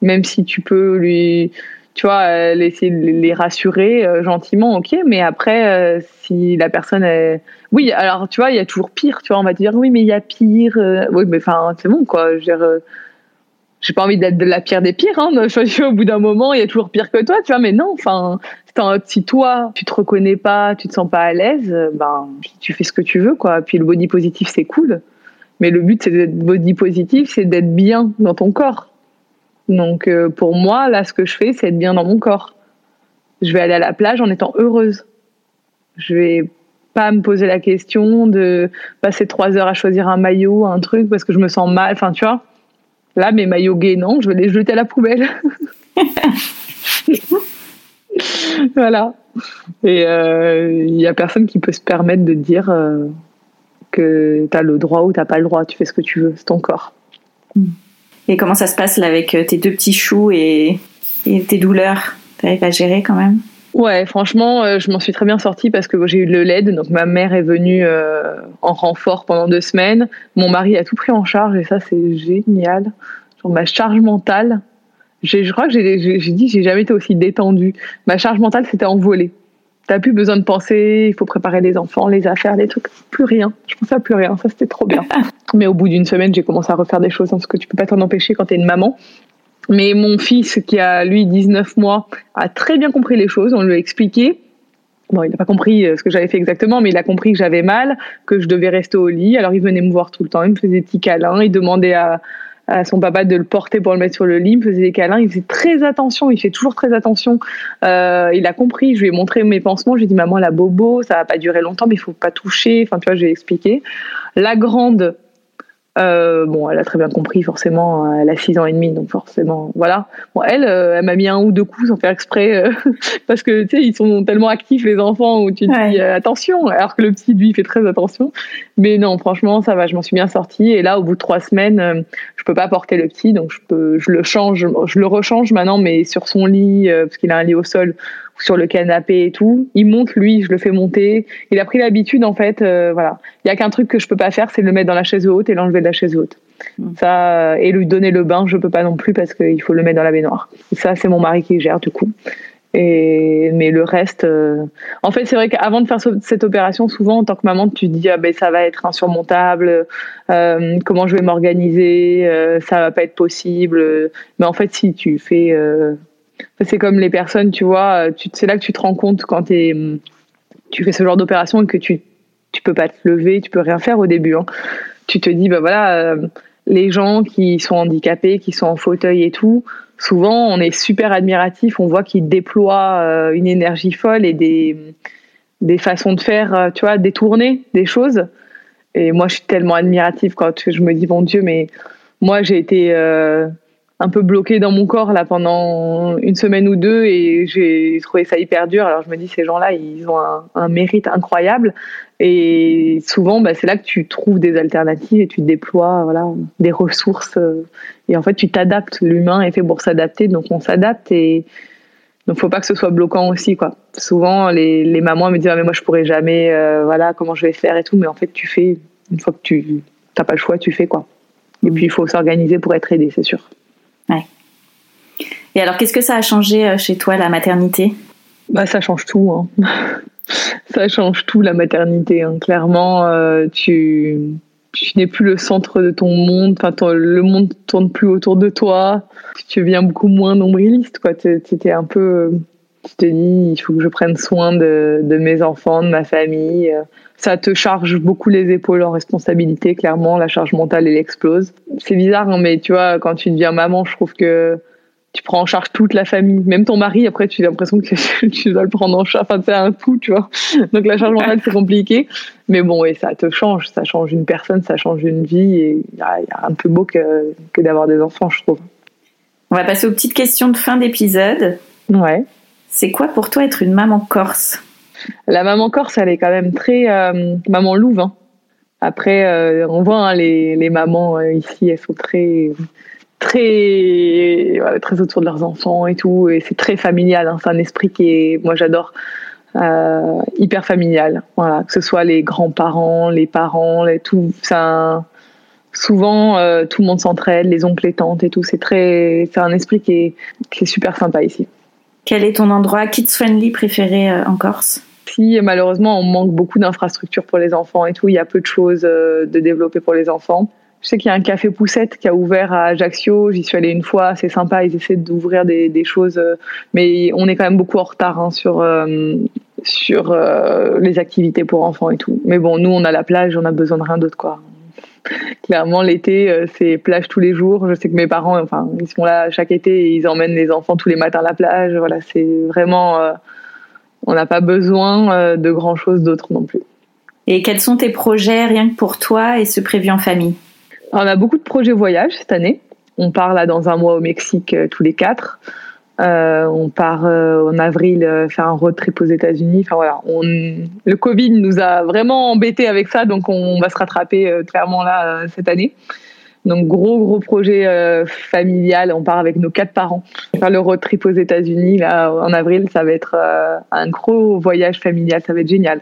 Même si tu peux lui tu vois, euh, essayer de les rassurer euh, gentiment, ok, mais après, euh, si la personne est. Oui, alors, tu vois, il y a toujours pire, tu vois, on va te dire, oui, mais il y a pire. Oui, mais enfin, c'est bon, quoi. Je veux dire, j'ai pas envie d'être de la pire des pires, hein. Je, au bout d'un moment, il y a toujours pire que toi, tu vois, mais non, enfin, si toi, tu te reconnais pas, tu te sens pas à l'aise, ben, tu fais ce que tu veux, quoi. Puis le body positif, c'est cool. Mais le but, c'est d'être body positif, c'est d'être bien dans ton corps. Donc euh, pour moi, là, ce que je fais, c'est être bien dans mon corps. Je vais aller à la plage en étant heureuse. Je vais pas me poser la question de passer trois heures à choisir un maillot, un truc, parce que je me sens mal. Enfin, tu vois. Là, mes maillots gays, non, je vais les jeter à la poubelle. voilà. Et il euh, y a personne qui peut se permettre de dire euh, que tu as le droit ou tu pas le droit. Tu fais ce que tu veux, c'est ton corps. Et comment ça se passe là avec euh, tes deux petits choux et, tes douleurs? T'arrives à gérer quand même? Ouais, franchement, euh, je m'en suis très bien sortie parce que j'ai eu le LED. Donc ma mère est venue euh, en renfort pendant deux semaines. Mon mari a tout pris en charge et ça c'est génial. Genre ma charge mentale, je crois que j'ai dit j'ai jamais été aussi détendue. Ma charge mentale s'était envolée. T'as plus besoin de penser, il faut préparer les enfants, les affaires, les trucs. Plus rien. Je pensais à plus rien. Ça, c'était trop bien. Mais au bout d'une semaine, j'ai commencé à refaire des choses, hein, parce que tu peux pas t'en empêcher quand t'es une maman. Mais mon fils, qui a lui 19 mois, a très bien compris les choses. On lui a expliqué. Bon, il n'a pas compris euh, ce que j'avais fait exactement, mais il a compris que j'avais mal, que je devais rester au lit. Alors il venait me voir tout le temps, il me faisait des petits câlins, il demandait à, à son papa de le porter pour le mettre sur le lit, il me faisait des câlins, il faisait très attention, il fait toujours très attention. Euh, il a compris, je lui ai montré mes pansements, je lui ai dit maman la bobo, ça va pas durer longtemps, mais il faut pas toucher. Enfin tu vois, j'ai expliqué. La grande, euh, bon, elle a très bien compris, forcément. Elle a 6 ans et demi, donc forcément, voilà. Bon, elle, euh, elle m'a mis un ou deux coups sans faire exprès, euh, parce que tu sais, ils sont tellement actifs les enfants où tu te dis attention, alors que le petit lui fait très attention. Mais non, franchement, ça va, je m'en suis bien sortie. Et là, au bout de trois semaines, je peux pas porter le petit, donc je peux, je le change, je le rechange maintenant, mais sur son lit, parce qu'il a un lit au sol sur le canapé et tout. Il monte, lui, je le fais monter. Il a pris l'habitude, en fait, euh, voilà. Il y a qu'un truc que je peux pas faire, c'est le mettre dans la chaise haute et l'enlever de la chaise haute. Hmm. Ça, et lui donner le bain, je peux pas non plus parce qu'il faut le mettre dans la baignoire. ça, c'est mon mari qui gère, du coup. Et, mais le reste, euh, en fait, c'est vrai qu'avant de faire cette opération, souvent, en tant que maman, tu te dis, ah ben, ça va être insurmontable, euh, comment je vais m'organiser, ça va pas être possible. Mais en fait, si tu fais c'est comme les personnes, tu vois, c'est là que tu te rends compte quand tu fais ce genre d'opération et que tu tu peux pas te lever, tu peux rien faire au début. Hein. Tu te dis, bah voilà, euh, les gens qui sont handicapés, qui sont en fauteuil et tout, souvent on est super admiratif, on voit qu'ils déploient euh, une énergie folle et des, des façons de faire, euh, tu vois, détourner des choses. Et moi, je suis tellement admirative quand je me dis, bon Dieu, mais moi, j'ai été un peu bloqué dans mon corps là pendant une semaine ou deux et j'ai trouvé ça hyper dur. Alors je me dis ces gens-là, ils ont un, mérite incroyable et souvent bah, c'est là que tu trouves des alternatives et tu déploies voilà des ressources et en fait tu t'adaptes. L'humain est fait pour s'adapter donc on s'adapte et donc faut pas que ce soit bloquant aussi quoi. Souvent les, les mamans me disent ah, mais moi je pourrais jamais euh, voilà comment je vais faire et tout mais en fait tu fais une fois que tu t'as pas le choix tu fais quoi. Et puis il faut s'organiser pour être aidé c'est sûr. Ouais. Et alors, qu'est-ce que ça a changé euh, chez toi, la maternité? Bah, ça change tout. Hein. ça change tout, la maternité. Hein. Clairement, euh, tu, n'es plus le centre de ton monde. Enfin, le monde tourne plus autour de toi. Tu deviens beaucoup moins nombriliste. Tu étais un peu. Tu te dis, il faut que je prenne soin de, de mes enfants, de ma famille ça te charge beaucoup les épaules en responsabilité, clairement. La charge mentale, elle explose. C'est bizarre, hein, mais tu vois, quand tu deviens maman, je trouve que tu prends en charge toute la famille. Même ton mari, après, tu as l'impression que tu dois le prendre en charge. Enfin, c'est un coup, tu vois. Donc, la charge mentale, c'est compliqué. Mais bon, et ça te change. Ça change une personne, ça change une vie. Et il y, a un peu beau que, que d'avoir des enfants, je trouve. On va passer aux petites questions de fin d'épisode. Ouais. C'est quoi pour toi être une maman corse? La maman corse, elle est quand même très euh, maman louve. Hein. Après, euh, on voit hein, les, les, mamans euh, ici, elles sont très très très autour de leurs enfants et tout, et c'est très familial. Hein. C'est un esprit qui est, moi j'adore, hyper familial. Voilà, que ce soit les grands-parents, les parents, les, tout, ça. Souvent, tout le monde s'entraide, les oncles, les tantes et tout. C'est très, c'est un esprit qui est, qui est super sympa ici. Quel est ton endroit kids friendly préféré en Corse? Si malheureusement on manque beaucoup d'infrastructures pour les enfants et tout, il y a peu de choses euh, de développer pour les enfants. Je sais qu'il y a un café Poussette qui a ouvert à Ajaccio. J'y suis allée une fois, c'est sympa. Ils essaient d'ouvrir des, choses, euh, mais on est quand même beaucoup en retard hein, sur euh, sur les activités pour enfants et tout. Mais bon, nous on a la plage, on a besoin de rien d'autre quoi. Clairement, l'été, c'est plage tous les jours. Je sais que mes parents, enfin, ils sont là chaque été et ils emmènent les enfants tous les matins à la plage. Voilà, c'est vraiment on n'a pas besoin euh, de grand chose d'autre non plus. Et quels sont tes projets rien que pour toi et ce prévu en famille? On a beaucoup de projets voyage cette année. On part là dans un mois au Mexique euh, tous les quatre. Euh, on part en avril faire un road trip aux États-Unis. Enfin voilà, le Covid nous a vraiment embêtés avec ça, donc on va se rattraper clairement là cette année. Donc gros gros projet euh, familial. On part avec nos quatre parents faire le road trip aux États-Unis là en avril. Ça va être euh, un gros voyage familial. Ça va être génial.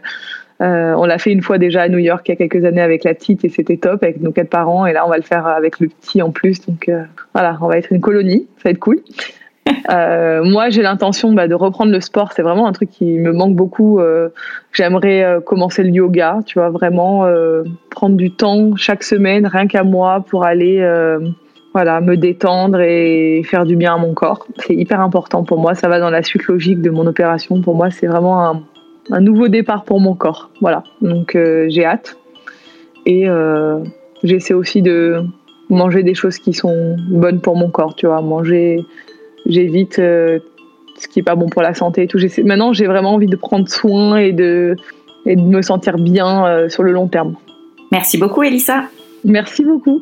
Euh, on l'a fait une fois déjà à New York il y a quelques années avec la petite et c'était top avec nos quatre parents. Et là on va le faire avec le petit en plus. Donc voilà, on va être une colonie. Ça va être cool. Euh, moi, j'ai l'intention bah, de reprendre le sport. C'est vraiment un truc qui me manque beaucoup. Euh, j'aimerais euh, commencer le yoga, tu vois, vraiment prendre du temps chaque semaine, rien qu'à moi, pour aller, voilà, me détendre et faire du bien à mon corps. C'est hyper important pour moi. Ça va dans la suite logique de mon opération. Pour moi, c'est vraiment un, un, nouveau départ pour mon corps. Voilà. Donc, j'ai hâte. Et j'essaie aussi de manger des choses qui sont bonnes pour mon corps, tu vois, manger j'évite euh, ce qui est pas bon pour la santé et tout. Maintenant, j'ai vraiment envie de prendre soin et de, et de me sentir bien euh, sur le long terme. Merci beaucoup, Elissa. Merci beaucoup.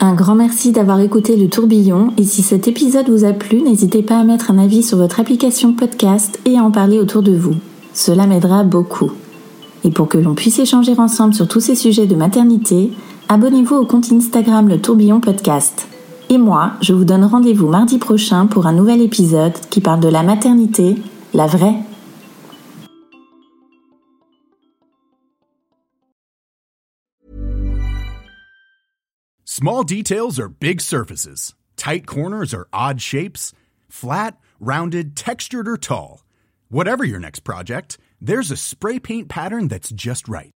Un grand merci d'avoir écouté le tourbillon et si cet épisode vous a plu, n'hésitez pas à mettre un avis sur votre application podcast et à en parler autour de vous. Cela m'aidera beaucoup. Et pour que l'on puisse échanger ensemble sur tous ces sujets de maternité, abonnez-vous au compte Instagram Le Tourbillon Podcast. Et moi, je vous donne rendez-vous mardi prochain pour un nouvel épisode qui parle de la maternité, la vraie. Small details are big surfaces. Tight corners are odd shapes. Flat, rounded, textured or tall. Whatever your next project, there's a spray paint pattern that's just right.